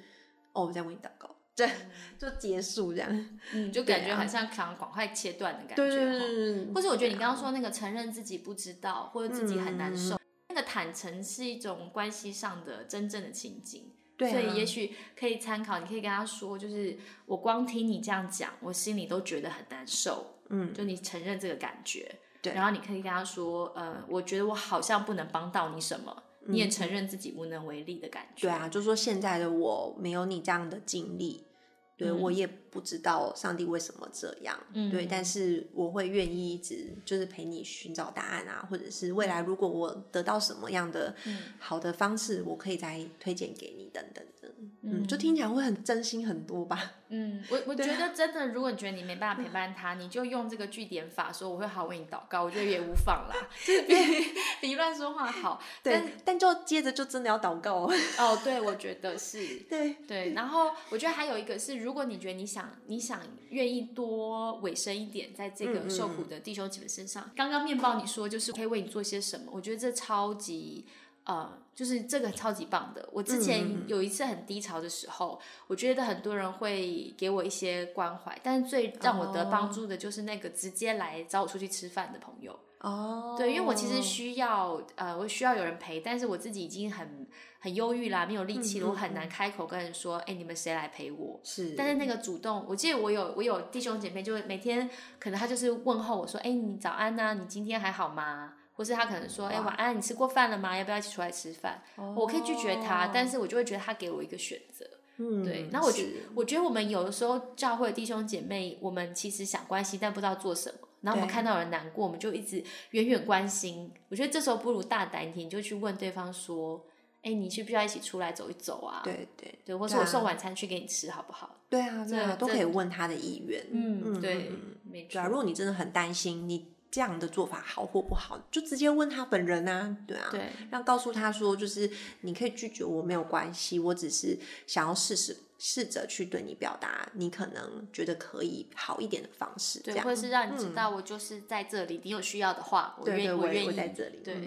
[SPEAKER 2] 哦，我在为你祷告，对，就结束这样。
[SPEAKER 1] 嗯，就感觉很像想赶快切断的感觉，
[SPEAKER 2] 对对对对对，
[SPEAKER 1] 或者我觉得你刚刚说那个承认自己不知道或者自己很难受，
[SPEAKER 2] 嗯
[SPEAKER 1] 那个坦诚是一种关系上的真正的情景。
[SPEAKER 2] 对啊
[SPEAKER 1] 所以也许可以参考，你可以跟他说，就是我光听你这样讲，我心里都觉得很难受。
[SPEAKER 2] 嗯，
[SPEAKER 1] 就你承认这个感觉，
[SPEAKER 2] 对
[SPEAKER 1] 然后你可以跟他说，呃，我觉得我好像不能帮到你什么，你也承认自己无能为力的感觉。
[SPEAKER 2] 对啊，就说现在的我没有你这样的经历，对、
[SPEAKER 1] 嗯。
[SPEAKER 2] 我也不知道上帝为什么这样，
[SPEAKER 1] 嗯。
[SPEAKER 2] 对，但是我会愿意一直就是陪你寻找答案啊，或者是未来如果我得到什么样的好的方式，我可以再推荐给你等等的，嗯，就听起来会很真心很多吧，
[SPEAKER 1] 嗯，我我觉得真的，如果你觉得你没办法陪伴他，你就用这个据点法说，我会好好为你祷告，我觉得也无妨啦，就是比 比乱说话好。但
[SPEAKER 2] 对，但就接着就真的要祷告哦，
[SPEAKER 1] 哦，对，我觉得是。
[SPEAKER 2] 对，
[SPEAKER 1] 对，然后我觉得还有一个是，如果你觉得你想想你想愿意多委身一点，在这个受苦的弟兄姐妹身上。刚刚面包你说就是可以为你做些什么，我觉得这超级。呃，就是这个超级棒的。我之前有一次很低潮的时候，我觉得很多人会给我一些关怀，但是最让我得帮助的就是那个直接来找我出去吃饭的朋友。
[SPEAKER 2] 哦，
[SPEAKER 1] 对，因为我其实需要呃，我需要有人陪，但是我自己已经很很忧郁啦，没有力气了，我很难开口跟人说，哎，你们谁来陪我？
[SPEAKER 2] 是，
[SPEAKER 1] 但是那个主动，我记得我有我有弟兄姐妹，就会每天可能他就是问候我说，哎，你早安呐，你今天还好吗？或是他可能说，哎，晚安，你吃过饭了吗？要不要一起出来吃饭？我可以拒绝他，但是我就会觉得他给我一个选择。
[SPEAKER 2] 嗯，
[SPEAKER 1] 对。那我觉我觉得我们有的时候教会弟兄姐妹，我们其实想关心，但不知道做什么。然后我们看到有人难过，我们就一直远远关心。我觉得这时候不如大胆一点，就去问对方说，哎，你需不需要一起出来走一走啊？
[SPEAKER 2] 对对
[SPEAKER 1] 对，或是我送晚餐去给你吃，好不好？
[SPEAKER 2] 对啊，对啊，都可以问他的意愿。
[SPEAKER 1] 嗯，对，没错。
[SPEAKER 2] 如果你真的很担心你。这样的做法好或不好，就直接问他本人啊，对啊，
[SPEAKER 1] 对，
[SPEAKER 2] 让告诉他说，就是你可以拒绝我没有关系，我只是想要试试试着去对你表达你可能觉得可以好一点的方式，
[SPEAKER 1] 对，或者是让你知道我就是在这里，你有需要的话，
[SPEAKER 2] 我
[SPEAKER 1] 愿意，
[SPEAKER 2] 我
[SPEAKER 1] 愿意
[SPEAKER 2] 在这里。
[SPEAKER 1] 对，好，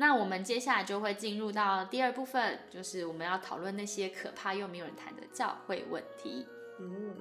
[SPEAKER 1] 那我们接下来就会进入到第二部分，就是我们要讨论那些可怕又没有人谈的教会问题。嗯。